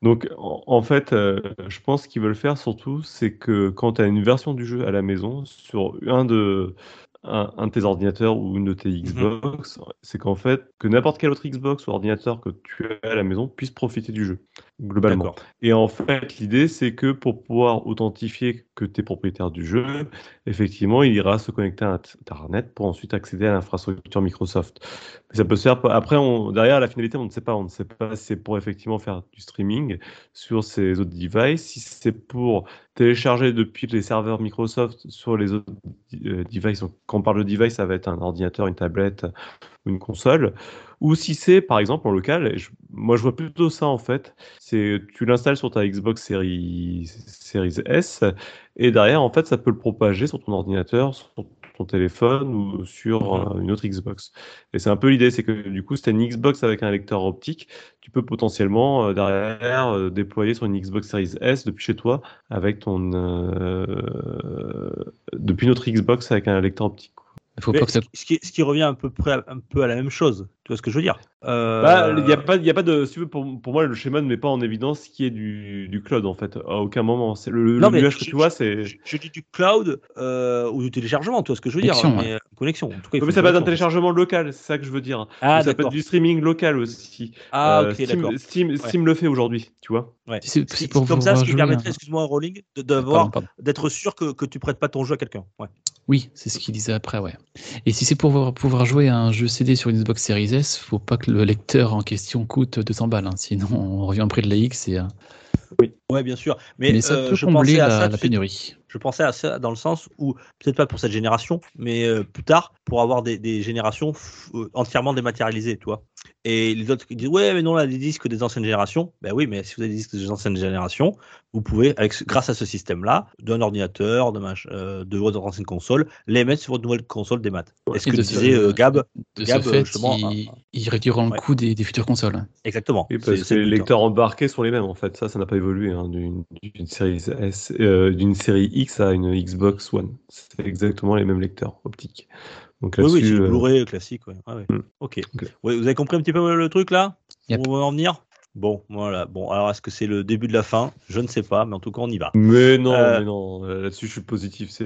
Donc, en, fait, je pense qu'ils veulent faire surtout, c'est que quand tu as une version du jeu à la maison, sur un de, un, de tes ordinateurs ou une de tes mhm. Xbox, c'est qu'en fait, que n'importe quel autre Xbox ou ordinateur que tu as à la maison puisse profiter du jeu, globalement. Et en fait, l'idée, c'est que pour pouvoir authentifier que tu es propriétaire du jeu, effectivement, il ira se connecter à Internet pour ensuite accéder à l'infrastructure Microsoft. Ça peut se faire. Après, on, derrière la finalité, on ne sait pas. On ne sait pas si c'est pour effectivement faire du streaming sur ces autres devices, si c'est pour télécharger depuis les serveurs Microsoft sur les autres euh, devices. quand on parle de device, ça va être un ordinateur, une tablette ou une console. Ou si c'est, par exemple, en local, moi je vois plutôt ça en fait, c'est tu l'installes sur ta Xbox Series, Series S et derrière, en fait, ça peut le propager sur ton ordinateur, sur ton téléphone ou sur mhm. une autre Xbox. Et c'est un peu l'idée, c'est que du coup, si tu as une Xbox avec un lecteur optique, tu peux potentiellement euh, derrière euh, déployer sur une Xbox Series S depuis chez toi avec ton euh, depuis notre Xbox avec un lecteur optique. Faut pas que ça... ce, qui, ce, qui, revient un peu, près, un peu à la même chose. Tu vois ce que je veux dire euh... bah, Il n'y a, pas, y a pas de. Si pour, pour, moi, le schéma ne met pas en évidence ce qui est du, du cloud, en fait. À aucun moment. C'est le, le nuage que tu vois, c'est. Je, dis du cloud euh, ou du téléchargement, tu vois ce que je veux dire mais, euh, Connexion. En tout cas, mais ça peut être un téléchargement local, c'est ça que je veux dire. Ah, ça peut être du streaming local aussi. Ah, ok, Steam, d'accord. Steam, Steam, le fait aujourd'hui, tu vois. Ouais. C'est comme ça, ce qui permettrait, excuse-moi, Rolling, d'être sûr que, que tu prêtes pas ton jeu à quelqu'un. Ouais. Oui, c'est ce qu'il disait après, ouais. Et si c'est pour pouvoir jouer à un jeu CD sur une Xbox Series S, faut pas que le lecteur en question coûte 200 balles, hein. sinon on revient au prix de la X et. Oui, ouais, bien sûr. Mais, ça euh, peut je combler la, la pénurie. Je pensais à ça dans le sens où, peut-être pas pour cette génération, mais euh, plus tard, pour avoir des, des générations euh, entièrement dématérialisées, tu vois. Et les autres qui disent Ouais, mais non, là, des disques des anciennes générations. Ben oui, mais si vous avez des disques des anciennes générations, vous pouvez, avec, grâce à ce système-là, d'un ordinateur, de, euh, de votre ancienne console, les mettre sur votre nouvelle console des maths. Est-ce que de disait euh, Gab De Gab, ce fait, justement. Ils, il réduiront le coût des, des, futures consoles. Exactement. Oui, parce que les lecteurs embarqués sont les mêmes, en fait. Ça, ça n'a pas évolué hein, d'une série, S, euh, d'une série X à une Xbox One. C'est exactement les mêmes lecteurs optiques. Donc oui, oui, c'est le euh, Blu-ray classique. Ouais. Ah, ouais. Mm. Ok. vous avez compris un petit peu le truc là? Yep. Où on va en venir? Bon, voilà. Bon, alors est-ce que c'est le début de la fin? Je ne sais pas, mais en tout cas, on y va. Mais non, euh, mais non. Là-dessus, je suis positif. C'est,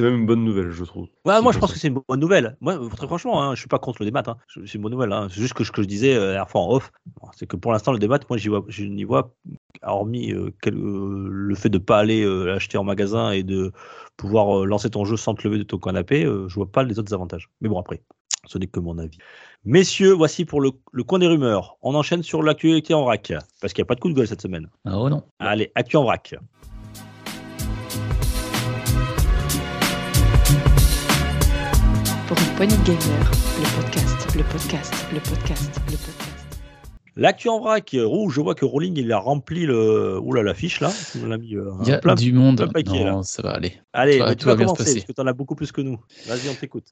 même une bonne nouvelle, je trouve. Ouais, moi, je pense que c'est une bonne nouvelle. Moi, très franchement, hein, je suis pas contre le débat. Hein. C'est une bonne nouvelle. Hein. C'est juste que ce que je disais euh, la dernière fois en off, c'est que pour l'instant, le débat, moi, j'y vois, je n'y vois, hormis euh, euh, le fait de pas aller euh, acheter en magasin et de pouvoir lancer ton jeu sans te lever de ton canapé, je vois pas les autres avantages. Mais bon, après, ce n'est que mon avis. Messieurs, voici pour le, coin des rumeurs. On enchaîne sur l'actualité en vrac, parce qu'il n'y a pas de coup de gueule cette semaine. Ah oh non. Allez, actu en vrac. Pour une poignée de gamer, le podcast, le podcast, le podcast, le podcast. L'actu en vrac, rouge, je vois que Rolling il a rempli le. Oula, la fiche là. Il, a mis, euh, il y a du monde. non, ça va aller. Allez, tu vas commencer parce que tu en as beaucoup plus que nous. Vas-y, on t'écoute.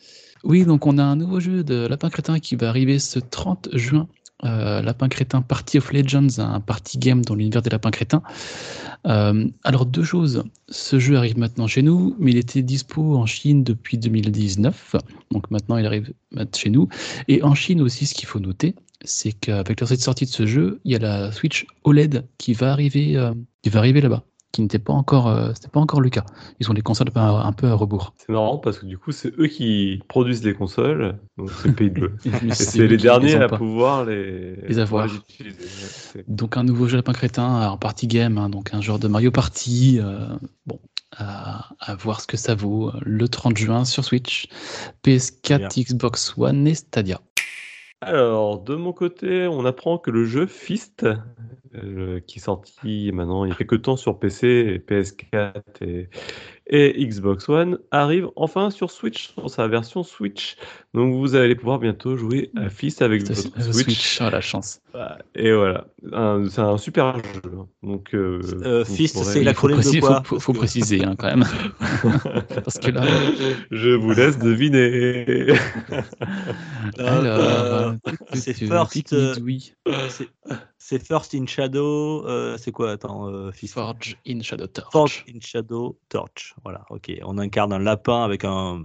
Oui, donc on a un nouveau jeu de Lapin Crétin qui va arriver ce 30 juin. Euh, Lapin Crétin Party of Legends, un party game dans l'univers des Lapins Crétins. Euh, alors deux choses, ce jeu arrive maintenant chez nous, mais il était dispo en Chine depuis 2019, donc maintenant il arrive chez nous. Et en Chine aussi, ce qu'il faut noter, c'est qu'avec la sortie de ce jeu, il y a la Switch OLED qui va arriver, euh, qui va arriver là-bas, qui n'était pas encore, euh, c'était pas encore le cas. Ils ont les consoles un, un peu à rebours. C'est marrant parce que du coup, c'est eux qui produisent les consoles, donc c'est le pays de c'est les derniers à pouvoir les, Les avoir. les Donc un nouveau jeu lapin crétin en party game, hein, donc un genre de Mario Party. euh, bon, à, à voir ce que ça vaut. Le 30 juin sur Switch, PS4, Xbox One et Stadia. Alors, de mon côté, on apprend que le jeu Fist, euh, qui est sorti maintenant il y a quelques temps sur PC, et PS4 et, et Xbox One, arrive enfin sur Switch, sur sa version Switch. Donc vous allez pouvoir bientôt jouer à Fist avec votre Switch. Switch, oh, la chance. Et voilà, c'est un super jeu. Donc, euh, Euh, Fist, pourrez- c'est l'acronyme de quoi faut- faut- faut préciser hein, quand même. Parce que là, Je vous laisse deviner. alors, euh, euh, c'est First, euh, Oui, C'est- First in Shadow. euh, c'est quoi Attends, euh, Fist. Forge in Shadow Torch. Forge in Shadow Torch. Voilà, ok. On incarne un lapin avec un,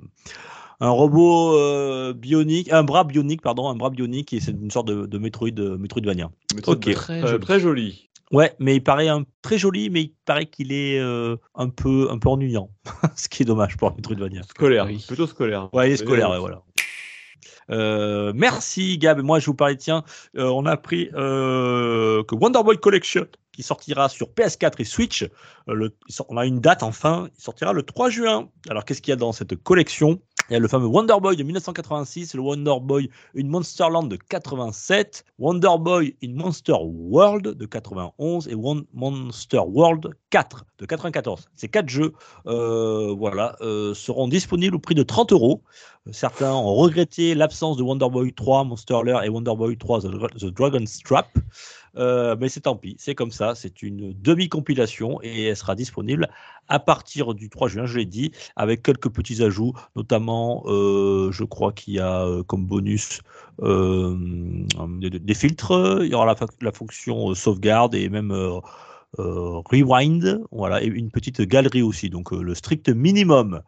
un robot euh, bionique, un bras bionique, pardon, un bras bionique, et c'est une sorte de, de Metroid, euh, Metroidvania. Ok, Très euh, joli. très joli. Ouais, mais il paraît un, très joli, mais il paraît qu'il est euh, un peu, un peu ennuyant, ce qui est dommage pour un Metroidvania. Scolaire, Oui. plutôt scolaire. Ouais, il est scolaire, ouais, voilà. Euh, merci Gab. Moi, je vous parlais, tiens, euh, on a appris euh, que Wonder Boy Collection, qui sortira sur PS4 et Switch, euh, on a une date enfin, il sortira le 3 juin. Alors, qu'est-ce qu'il y a dans cette collection? Il y a le fameux Wonder Boy de 1986, le Wonder Boy in Monsterland de 87, Wonder Boy in Monster World de 91 et Monster World 4 de 94. Ces quatre jeux, euh, voilà, euh, seront disponibles au prix de 30 euros. Certains ont regretté l'absence de Wonder Boy 3, Monster Lair et Wonder Boy 3, The, Dra- The Dragon's Trap. Euh, mais c'est tant pis, c'est comme ça, c'est une demi-compilation et elle sera disponible à partir du 3 juin, je l'ai dit, avec quelques petits ajouts, notamment, euh, je crois qu'il y a euh, comme bonus des, filtres, il y aura la, la fonction sauvegarde et même rewind, voilà, et une petite galerie aussi, donc le strict minimum.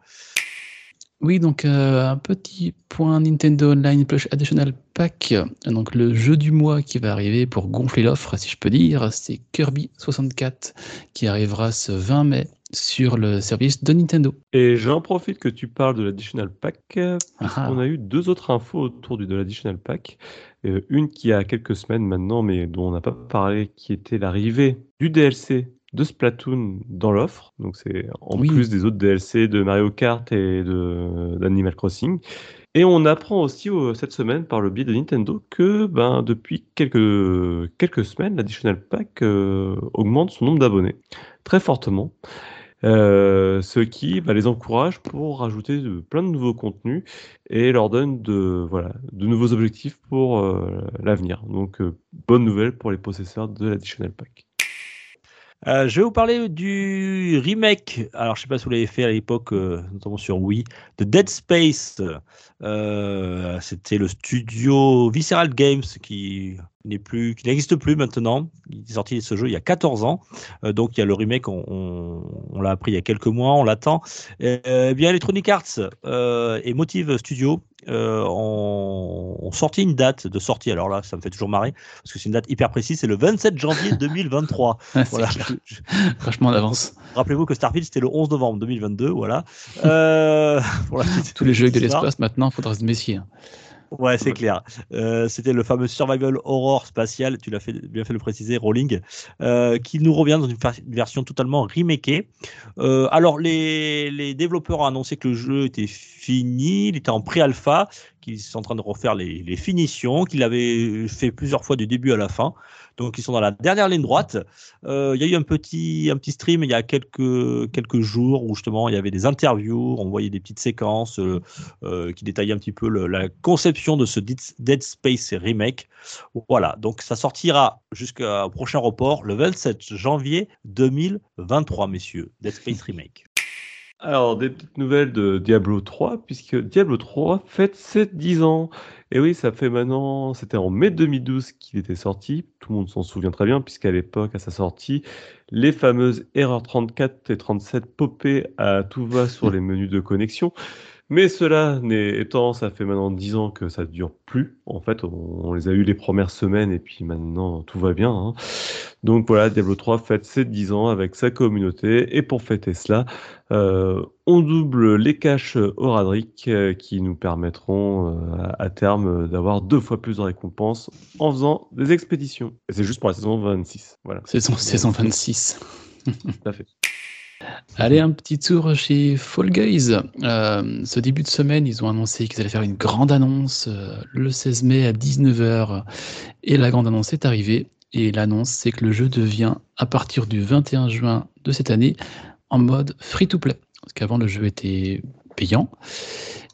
Oui, donc euh, un petit point Nintendo Online Plush Additional Pack. Donc le jeu du mois qui va arriver pour gonfler l'offre, si je peux dire, c'est Kirby 64 qui arrivera ce 20 mai sur le service de Nintendo. Et j'en profite que tu parles de l'additional pack. euh, Ah, On a eu deux autres infos autour du, de l'additional pack. Euh, une qui a quelques semaines maintenant, mais dont on n'a pas parlé, qui était l'arrivée du DLC de Splatoon dans l'offre. Donc c'est en Oui. plus des autres DLC de Mario Kart et de d'Animal Crossing. Et on apprend aussi euh, cette semaine par le biais de Nintendo que ben, depuis quelques, quelques semaines, l'additional pack euh, augmente son nombre d'abonnés très fortement. Euh, ce qui bah, les encourage pour rajouter de, plein de nouveaux contenus et leur donne de, voilà, de nouveaux objectifs pour euh, l'avenir. Donc, euh, bonne nouvelle pour les possesseurs de l'Additional Pack. Euh, je vais vous parler du remake. Alors, je sais pas si vous l'avez fait à l'époque, euh, notamment sur Wii, de Dead Space. Euh, C'était le studio Visceral Games qui n'est plus, qui n'existe plus maintenant. Il est sorti ce jeu il y a 14 ans. Euh, donc, il y a le remake. On, on, on l'a appris il y a quelques mois. On l'attend. Euh, eh bien, Electronic Arts euh, et Motive Studio euh, ont, ont sorti une date de sortie. Alors là, ça me fait toujours marrer parce que c'est une date hyper précise. C'est le 27 janvier 2023. c'est Voilà. Vachement d'avance. Rappelez-vous que Starfield c'était le 11 novembre 2022, voilà. Pour la petite- Tous les jeux avec de l'espace, maintenant, il faudra se méfier. Ouais, c'est clair. Euh, c'était le fameux Survival Horror spatial, tu l'as bien fait le préciser, Rolling, euh, qui nous revient dans une, version totalement remakée. Euh, alors, les, développeurs ont annoncé que le jeu était fini, il était en pré-alpha, qu'ils sont en train de refaire les, les finitions, qu'il avait fait plusieurs fois du début à la fin. Donc, ils sont dans la dernière ligne droite. Euh, il y a eu un petit, un petit stream il y a quelques, quelques jours où justement il y avait des interviews, on voyait des petites séquences euh, euh, qui détaillaient un petit peu la conception de ce Dead Space remake. Voilà, donc ça sortira jusqu'au prochain report le 27 janvier 2023, messieurs. Dead Space remake. Alors, des petites nouvelles de Diablo 3, puisque Diablo 3 fête ses 10 ans. Et oui, ça fait maintenant, c'était en mai 2012 qu'il était sorti. Tout le monde s'en souvient très bien, puisqu'à l'époque, à sa sortie, les fameuses erreurs 34 et 37 popaient à tout va sur les menus de connexion. Mais cela étant, ça fait maintenant 10 ans que ça ne dure plus. En fait, on, les a eu les premières semaines et puis maintenant tout va bien. hein. Donc voilà, Diablo 3 fête ses 10 ans avec sa communauté. Et pour fêter cela, euh, on double les caches Horadric euh, qui nous permettront euh, à, terme d'avoir deux fois plus de récompenses en faisant des expéditions. Et c'est juste pour la saison 26. Voilà. Saison, saison 26. Tout à fait. Allez, un petit tour chez Fall Guys. Euh, ce début de semaine, ils ont annoncé qu'ils allaient faire une grande annonce euh, le 16 mai à 19h. Et la grande annonce est arrivée. Et l'annonce, c'est que le jeu devient, à partir du 21 juin de cette année, en mode free-to-play. Parce qu'avant, le jeu était payant.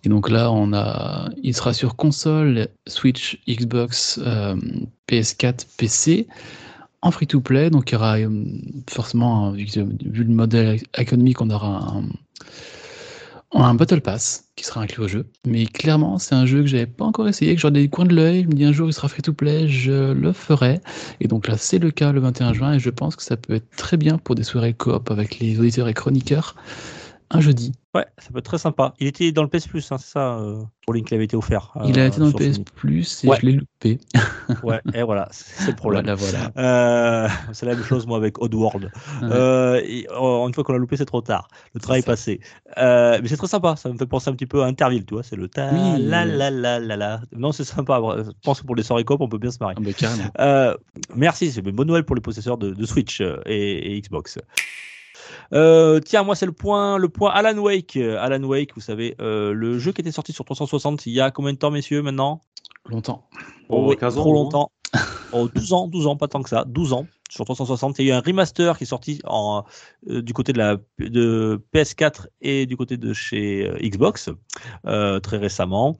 Et donc là, on a, il sera sur console, Switch, Xbox, euh, PS4, PC en free-to-play. Donc il y aura euh, forcément, vu, le modèle économique, on aura un, Battle Pass qui sera inclus au jeu. Mais clairement, c'est un jeu que j'avais pas encore essayé, que ai des coins de l'œil. Je me dis un jour il sera free-to-play, je le ferai. Et donc là, c'est le cas le 21 juin. Et je pense que ça peut être très bien pour des soirées coop avec les auditeurs et chroniqueurs un jeudi. Ouais, ça peut être très sympa. Il était dans le PS Plus, hein, c'est ça, euh, pour Link qui avait été offert. il a euh, été dans le PS. Plus et Ouais. je l'ai loupé. Ouais, et voilà, c'est le problème. Voilà, voilà. Euh, c'est la même chose moi avec Oddworld. Ouais. Euh, et, oh, une fois qu'on l'a loupé, c'est trop tard. Le travail est passé. Euh, mais c'est très sympa. Ça me fait penser un petit peu à Interville, tu vois. C'est le ta Oui. la la la la la. Non, c'est sympa. Je pense que pour les soirées coop, on peut bien se marrer. Ah. Euh, merci, c'est une bonne nouvelle pour les possesseurs de, de Switch euh, et, et Xbox. Euh, tiens, moi c'est le point, le point Alan Wake. Alan Wake, vous savez, euh, le jeu qui était sorti sur 360 il y a combien de temps, messieurs, maintenant? Longtemps. Bon, Oui, 15 ans, trop longtemps. Oh, 12 ans, 12 ans, pas tant que ça, 12 ans sur 360. Il y a eu un remaster qui est sorti euh, du côté de la de PS4 et du côté de chez euh, Xbox euh, très récemment.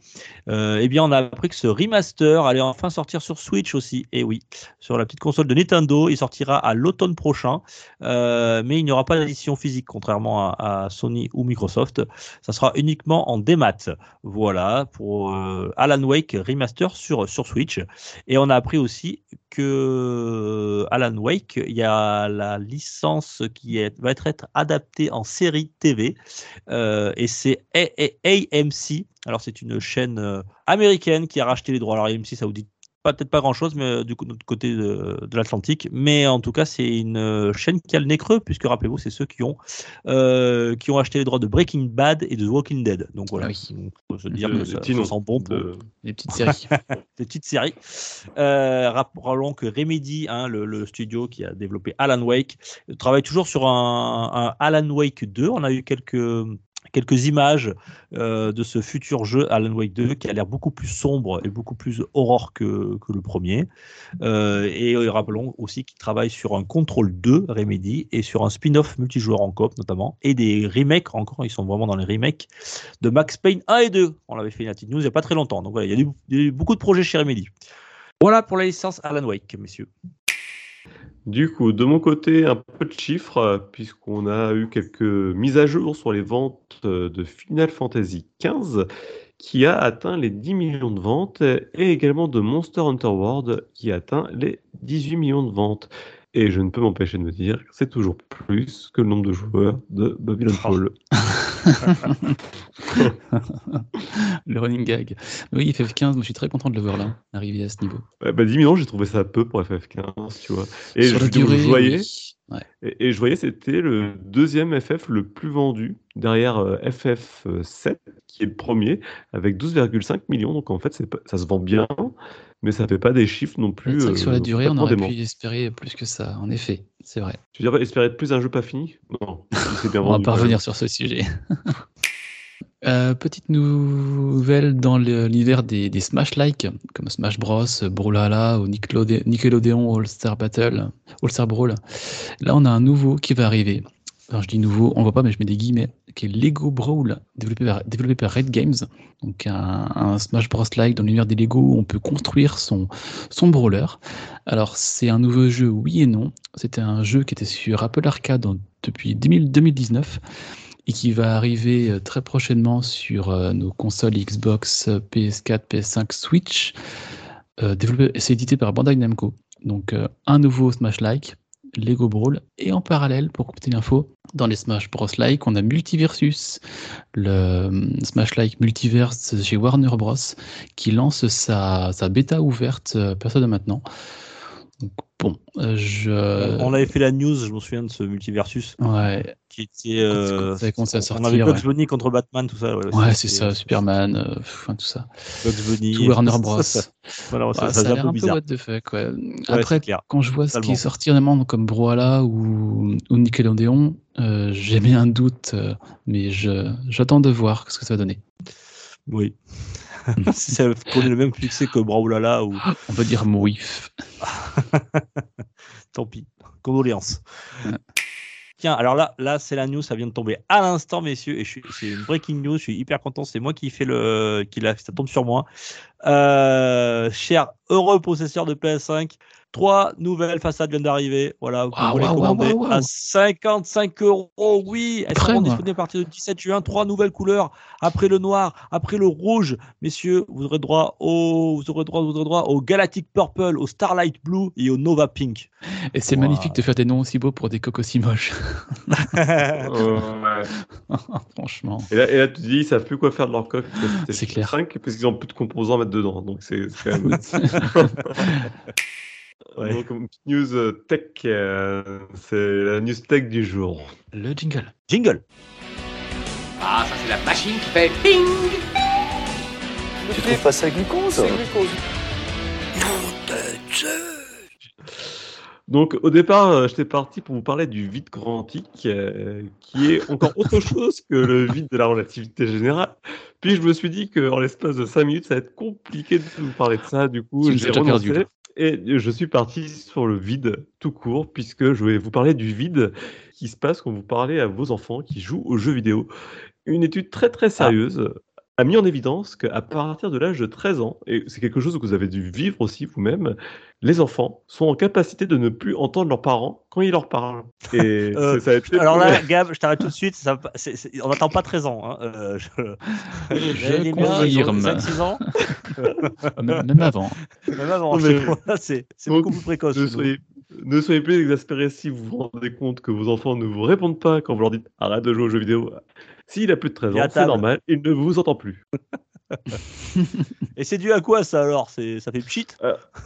Eh bien, on a appris que ce remaster allait enfin sortir sur Switch aussi. Et oui, sur la petite console de Nintendo, il sortira à l'automne prochain, mais il n'y aura pas d'édition physique, contrairement à, à Sony ou Microsoft. Ça sera uniquement en démat. Voilà pour Alan Wake remaster sur sur Switch. Et on a appris aussi que Alan Wake, il y a la licence qui va être, adaptée en série TV euh, et c'est AMC. Alors c'est une chaîne euh, américaine qui a racheté les droits. Alors AMC, ça vous dit pas peut-être pas grand chose, mais euh, du coup, de l'autre côté de, de l'Atlantique. Mais en tout cas, c'est une euh, chaîne qui a le nez creux, puisque rappelez-vous, c'est ceux qui ont euh, qui ont acheté les droits de Breaking Bad et de The Walking Dead. Donc voilà, Ah oui. on peut se dire De- que des ça, petits ça noms sent bon pour, de- Les petites séries. des petites séries. Euh, rappelons que Remedy, hein, le, le studio qui a développé Alan Wake, travaille toujours sur un, un Alan Wake 2. On a eu quelques quelques images euh, de ce futur jeu Alan Wake 2 qui a l'air beaucoup plus sombre et beaucoup plus horreur que, le premier. Euh, et euh, rappelons aussi qu'il travaille sur un Control 2 Remedy et sur un spin-off multijoueur en coop notamment et des remakes encore, ils sont vraiment dans les remakes de Max Payne 1 et 2. On l'avait fait une petite news il n'y a pas très longtemps. Donc voilà, il y a eu beaucoup de projets chez Remedy. Voilà pour la licence Alan Wake, messieurs. Du coup, de mon côté, un peu de chiffres, puisqu'on a eu quelques mises à jour sur les ventes de Final Fantasy XV, qui a atteint les 10 millions de ventes, et également de Monster Hunter World, qui a atteint les 18 millions de ventes. Et je ne peux m'empêcher de me dire que c'est toujours plus que le nombre de joueurs de Babylon Fall. le running gag. Oui, FF15, moi je suis très content de le voir là, arrivé à ce niveau. Ouais, bah, 10 millions, j'ai trouvé ça peu pour FF15, tu vois. Et Sur je, la durée, je voyais, oui. Ouais. Et, et je voyais c'était le deuxième FF le plus vendu derrière euh, FF7 qui est le premier avec 12,5 millions. Donc en fait pas- ça se vend bien, mais ça fait pas des chiffres non plus. C'est que sur la euh, durée, on aurait pu espérer plus que ça, en effet, c'est vrai. Tu veux dire espérer plus un jeu pas fini? Non, bien On va vendu. pas revenir sur ce sujet. Euh, petite nouvelle dans l'univers des, des Smash-like, comme Smash Bros, Brawlhalla ou Nickelode- Nickelodeon All-Star Battle, All-Star Brawl. Là, on a un nouveau qui va arriver. Je dis nouveau, on le voit pas, mais je mets des guillemets, qui est Lego Brawl, développé par, Red Games. Donc, un, Smash Bros-like dans l'univers des Lego où on peut construire son, son brawler. Alors, c'est un nouveau jeu, oui et non. C'était un jeu qui était sur Apple Arcade depuis 2000 2019 et qui va arriver euh, très prochainement sur euh, nos consoles Xbox, euh, PS4, PS5, Switch. Euh, c'est édité par Bandai Namco. Donc euh, un nouveau Smash-like, Lego Brawl, et en parallèle, pour compléter l'info, dans les Smash Bros. Like, on a Multiversus, le euh, Smash-like Multiverse chez Warner Bros. qui lance sa, sa bêta ouverte euh, personne maintenant. Donc, bon, euh, je. On avait fait la news, je me souviens de ce multiversus Ouais, qui était. euh, ça on avait Bugs ouais. Bunny contre Batman, tout ça. Ouais, ouais, c'est ça, Superman, euh, enfin tout ça. Bugs Bunny. Tout Warner Bros. Ça, ça- voilà, ça, a l'air peu un peu bizarre. what the fuck, ouais. Après, quand je vois ce qui est sorti réellement comme Brawlhalla ou, ou Nickelodeon, euh, j'ai bien un doute, euh, mais j'attends de voir ce que ça va donner. Oui. si ça connaît le même succès que Brawlhalla ou On peut dire mouif. tant pis. Condoléances. Ouais. Tiens, alors là, là c'est la news, ça vient de tomber à l'instant, messieurs, et c'est une breaking news, je suis hyper content, c'est moi qui fais le, qui l'a, ça tombe sur moi. Euh, cher heureux possesseur de PS5, trois nouvelles façades viennent d'arriver, voilà, vous Waouh, pouvez les waouh, commander waouh, waouh. à 55 euros, oui, elles seront disponibles à partir du 17 juin, trois nouvelles couleurs, après le noir, après le rouge, messieurs, vous aurez droit au, vous aurez droit, vous aurez droit au Galactic Purple, au Starlight Blue et au Nova Pink. Et c'est Wow. magnifique de faire des noms aussi beaux pour des cocos si moches. Ouais. Franchement. Et là, et là, tu te dis, ils savent plus quoi faire de leur coque. C'est clair. 5 parce qu'ils ont plus de composants à mettre dedans. Donc, c'est c'est quand même. Ouais. Donc, une petite news euh, tech, euh, c'est la news tech du jour. Le jingle. Jingle. Ah, ça c'est la machine qui fait ping Tu trouves pas ça glucose Donc, au départ, euh, j'étais parti pour vous parler du vide quantique, euh, qui est encore autre chose que le vide de la relativité générale. Puis, je me suis dit qu'en l'espace de 5 minutes, ça va être compliqué de vous parler de ça. Du coup, j'ai renoncé. perdu. Et je suis parti sur le vide tout court, puisque je vais vous parler du vide qui se passe quand vous parlez à vos enfants qui jouent aux jeux vidéo. Une étude très très sérieuse a mis en évidence qu'à partir de l'âge de 13 ans, et c'est quelque chose que vous avez dû vivre aussi vous-même, les enfants sont en capacité de ne plus entendre leurs parents quand ils leur parlent. Et Euh, c'est- ça a été Alors là, Gab, je t'arrête tout de suite. Ça, on n'attend pas 13 ans. Hein. Euh, je... Je confirme. 5-6 ans, Même, même avant. même avant. C'est beaucoup plus précoce. ne soyez, ne soyez plus exaspérés si vous vous rendez compte que vos enfants ne vous répondent pas quand vous leur dites arrête de jouer aux jeux vidéo. S'il a plus de 13 Il est à ans, c'est normal, il ne vous entend plus. Et c'est dû à quoi ça alors? C'est Ça fait pchit?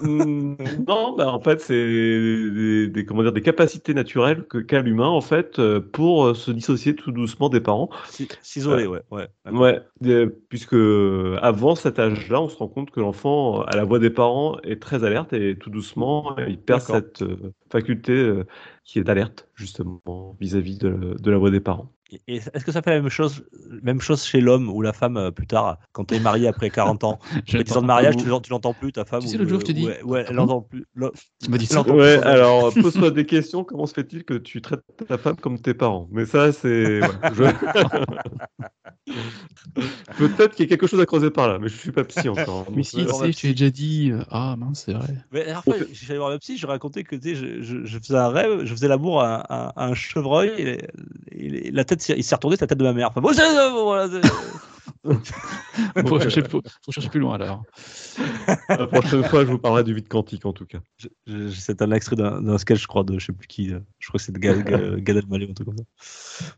Hmm, non, bah, en fait, c'est des, des- comment dire, des capacités naturelles que qu'a l'humain en fait euh, pour euh, se dissocier tout doucement des parents. Si- S'isoler, ouais. ouais. Ouais, euh, puisque euh, avant cet âge-là, on se rend compte que l'enfant, euh, à la voix des parents, est très alerte et tout doucement, il perd D'accord. cette euh, faculté euh, qui est d'alerte justement vis-à-vis de, de la voix des parents. Et- est-ce que ça fait la même chose, même chose chez l'homme ou la femme euh, plus tard, quand tu es marié après 40 ans? Après 10 ans de mariage, tu l'en- tu l'entends plus, ta femme Tu sais, l'autre jour, je t'ai dit. Ouais, ouais, elle l'entend plus. Tu m'as dit ça. Ouais, alors pose-toi des questions. Comment se fait-il que tu traites ta femme comme tes parents? Mais ça, c'est. ouais, je- Peut-être qu'il y a quelque chose à creuser par là, mais je suis pas psy encore. Mais Donc, si, euh, tu sais, je t'ai déjà dit. euh, Ah mince, c'est vrai. Mais la dernière fois, je suis allé voir ma psy, je racontais que je, je, je faisais un rêve, je faisais l'amour à, à- à un chevreuil, et, et la tête, il s'est retourné, c'est la tête de ma mère. Enfin, bon, euh, voilà, Faut chercher, faut- faut chercher plus loin alors. La prochaine fois, je vous parlerai du vide quantique en tout cas. c'est un extrait d'un d'un sketch, je crois, de je sais plus qui. Je crois que c'est de Gad, Gad, Elmaleh ou un truc comme ça.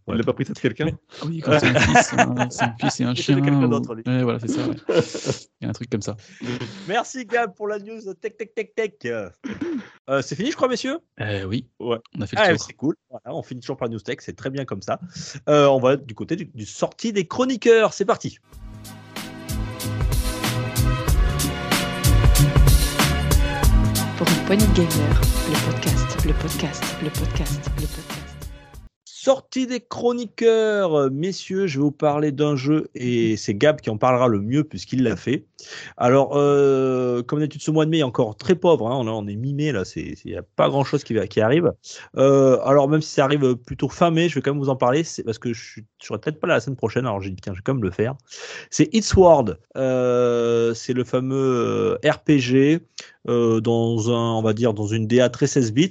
Il Ouais. n'a pas pris ça de quelqu'un? Ah oui, quand c'est un fils, un- c'est un fils et un Il chien. de quelqu'un ou- d'autre, lui. Ouais, voilà, c'est ça. ouais. Il y a un truc comme ça. Merci Gab pour la news tech tech tech tech. Euh, c'est fini, je crois, messieurs? Euh, oui. Ouais. On a fait le Ah, tour. c'est cool. Voilà, on finit toujours par la news tech, c'est très bien comme ça. Euh, on va du côté du, du sortie des chroniqueurs. C'est parti. Pour une poignée de gamer, le podcast, le podcast, le podcast, le podcast. Sortie des chroniqueurs, messieurs, je vais vous parler d'un jeu et c'est Gab qui en parlera le mieux puisqu'il l'a fait. Alors, euh, comme d'habitude, ce mois de mai est encore très pauvre. hein, on, est mi-mai là, il n'y a pas grand-chose qui, arrive. Euh, alors, même si ça arrive plutôt fin mai, je vais quand même vous en parler. Parce que je je serai peut-être pas là la semaine prochaine. Alors, j'ai dit tiens, je vais quand même le faire. C'est It's. Euh, c'est le fameux RPG euh, dans un, on va dire, dans une DA très 16 bits,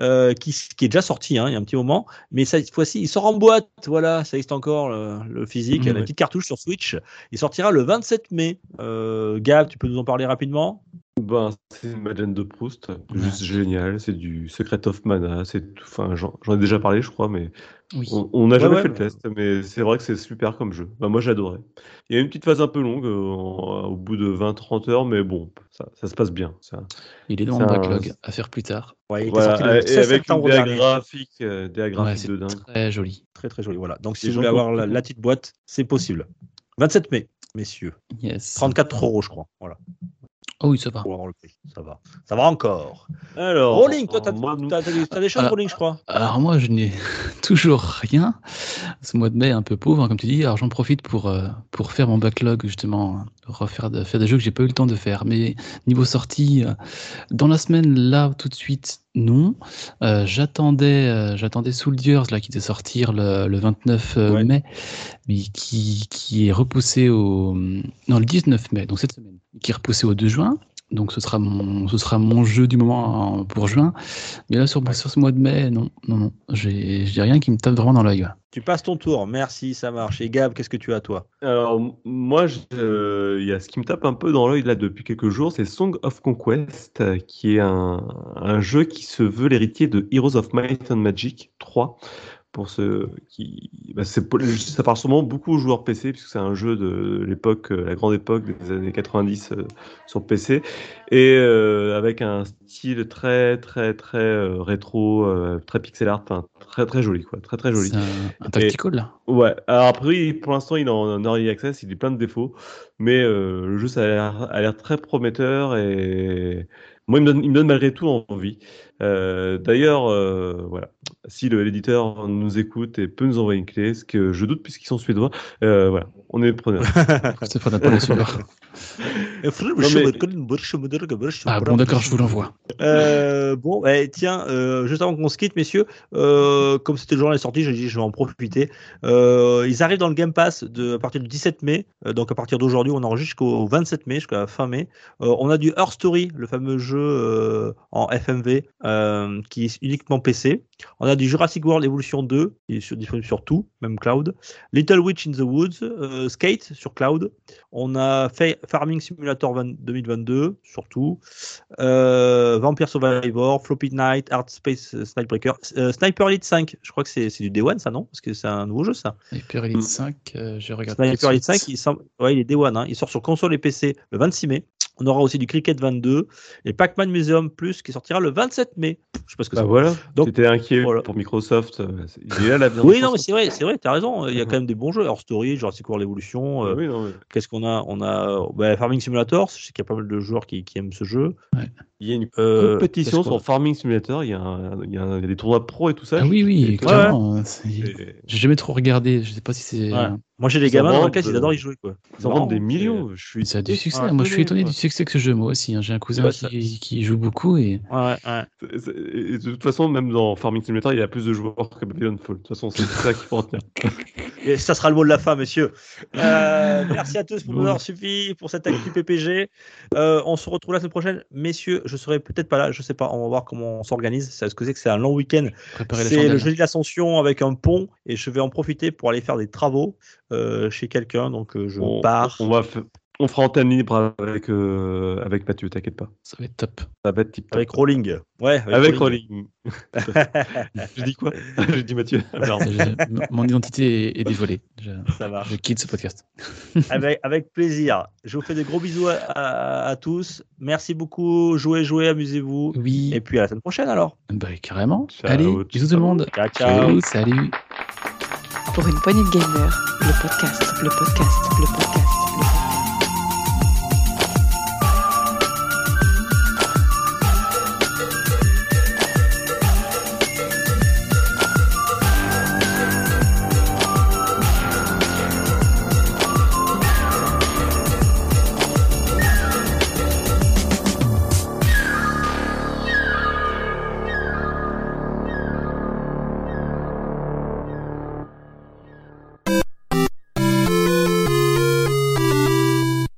euh, qui, qui est déjà sorti hein, il y a un petit moment, mais cette fois-ci, il sort en boîte. Voilà, ça existe encore le, le physique, Mmh, la ouais. petite cartouche sur Switch. Il sortira le 27 mai. Euh, Gab, tu peux nous en parler rapidement? Ben, c'est une Madeleine de Proust, juste génial. C'est du Secret of Mana. C'est tout- enfin, j'en ai déjà parlé, je crois, mais Oui. on n'a Ouais, jamais ouais, fait le test. Mais c'est vrai que c'est super comme jeu. Ben, moi, j'adorais. Il y a une petite phase un peu longue, euh, en- au bout de 20-30 heures, mais bon, ça, ça se passe bien. Ça. Il est dans un- backlog à faire plus tard. Ouais, il Voilà, sorti le et 16 avec une DA graphique, euh, DA Ouais, graphique c'est de dingue. très joli. Très très joli. Voilà. Donc si vous voulez avoir la, la petite boîte, c'est possible. 27 mai, messieurs. Yes. 34 euros, je crois. Voilà. Oh oui, ça va. Pour avoir le prix. Ça va. Ça va encore. Alors, Rolling, toi, t'as des- t'as des choses. Rolling, je crois. Alors moi, je n'ai toujours rien. Ce mois de mai est un peu pauvre, hein, comme tu dis. Alors j'en profite pour, euh, pour faire mon backlog, justement, refaire de, faire des jeux que j'ai pas eu le temps de faire. Mais niveau sortie, euh, dans la semaine, là, tout de suite, non. Euh, j'attendais, euh, j'attendais Soldiers, là, qui devait sortir le, le 29 euh, Ouais. mai, mais qui, qui est repoussé au... Non, le 19 mai, donc cette semaine, qui est repoussé au 2 juin. Donc ce sera mon, ce sera mon jeu du moment en- pour juin. Mais là, sur, sur ce mois de mai, non, non, non. J'ai rien qui me tape vraiment dans l'œil. ouais. Tu passes ton tour. Merci, ça marche. Et Gab, qu'est-ce que tu as, toi? Alors, moi, euh, il y a ce qui me tape un peu dans l'œil là depuis quelques jours, c'est Song of Conquest, euh, qui est un, un jeu qui se veut l'héritier de Heroes of Might and Magic 3. Pour ceux qui, bah, ça parle sûrement beaucoup aux joueurs PC, puisque c'est un jeu de l'époque, euh, la grande époque des années 90 euh, sur PC, et euh, avec un style très, très, très euh, rétro, très pixel art, très, très joli, quoi, très, très joli. Un, un tactical, là. Ouais, alors après, oui, pour l'instant, il est en early access, il est plein de défauts, mais le jeu, ça a l'air- a très prometteur et moi, il me donne, il me donne malgré tout envie. D'ailleurs, voilà, si l'éditeur nous écoute et peut nous envoyer une clé, ce que je doute puisqu'ils sont suédois, euh, voilà, on est preneurs. C'est pas pas déçu. Ah bon, d'accord, je vous l'envoie. Euh, bon, eh, tiens, euh, juste avant qu'on se quitte, messieurs, euh, comme c'était le jour de la sortie, j'ai dit je vais en profiter. Euh, ils arrivent dans le Game Pass de, à partir du 17 mai, euh, donc à partir d'aujourd'hui, on enregistre jusqu'au 27 mai, jusqu'à la fin mai. Euh, on a du Her Story, le fameux jeu euh, en FMV euh, qui est uniquement PC. On a du Jurassic World Evolution 2, qui est sur- disponible sur tout, même cloud. Little Witch in the Woods, euh, Skate sur cloud. On a Fa- Farming Simulator 20 2022, surtout. Euh, Vampire Survivor, Floppy Knight, Art Space euh, Snipebreaker, euh, Sniper Elite 5. Je crois que c'est du Day One, ça, non? Parce que c'est un nouveau jeu, ça. Hyper Elite 5, euh, je regarde. Sniper Elite suite. 5, il, semble- ouais, il est Day One. hein. Il sort sur console et PC le 26 mai. On aura aussi du Cricket 22 et Pac-Man Museum Plus qui sortira le 27 mai. Je sais pas ce que Bah c'est. voilà, Donc, t'étais inquiet voilà. pour Microsoft, euh, c'est- il est là l'avenir. Oui, non, mais c'est vrai, c'est vrai, t'as raison. Il y a quand même des bons jeux. Hors Story, Jurassic World Evolution. euh, Oui, non, mais Qu'est-ce qu'on a? On a euh, bah, Farming Simulator. Je sais qu'il y a pas mal de joueurs qui, qui aiment ce jeu. Il y a une Euh, compétition sur Farming Simulator, il y, a un- il y a un- il y a des tournois pro et tout ça. Ah oui, oui, clairement. c'est- et- J'ai jamais trop regardé. Je sais pas si c'est. Ouais. Moi, j'ai des gamins dans classe, ils euh, adorent y jouer. Quoi. Ils en vendent des millions. Je suis Ça a du succès. Ouais, Moi, je suis étonné quoi. du succès que ce jeu, moi aussi. hein. J'ai un cousin Ouais, ça- qui, qui joue beaucoup et Ouais, ouais. De toute façon, même dans Farming Simulator, il y a plus de joueurs que Babylon Fall. De toute façon, c'est ça qu'il faut retenir. Et ça sera le mot de la fin, messieurs. Euh, merci à tous pour nous avoir suivi pour cette actu PPG. Euh, on se retrouve la semaine prochaine. Messieurs, je serai peut-être pas là, je sais pas. On va voir comment on s'organise. C'est ce que c'est que c'est un long week-end. C'est le jeudi de l'Ascension avec un pont et je vais en profiter pour aller faire des travaux euh, chez quelqu'un. Donc euh, je On, pars. on va on fera antenne libre avec, euh, avec Mathieu, t'inquiète pas. Ça va être top. Ça va être tip Avec Rolling. Ouais, Avec Rolling. Je dis quoi? Je dis Mathieu. Je- mon identité est, est dévoilée. Je, Ça marche. je quitte ce podcast. avec, avec plaisir. Je vous fais des gros bisous à, à- à tous. Merci beaucoup. Jouez, jouez, amusez-vous. Oui, Et puis à la semaine prochaine alors. bah, carrément. Ciao, Allez, ciao. bisous tout le monde. Ciao, ciao. Salut. Pour une poignée de podcast, le podcast, le podcast, le podcast.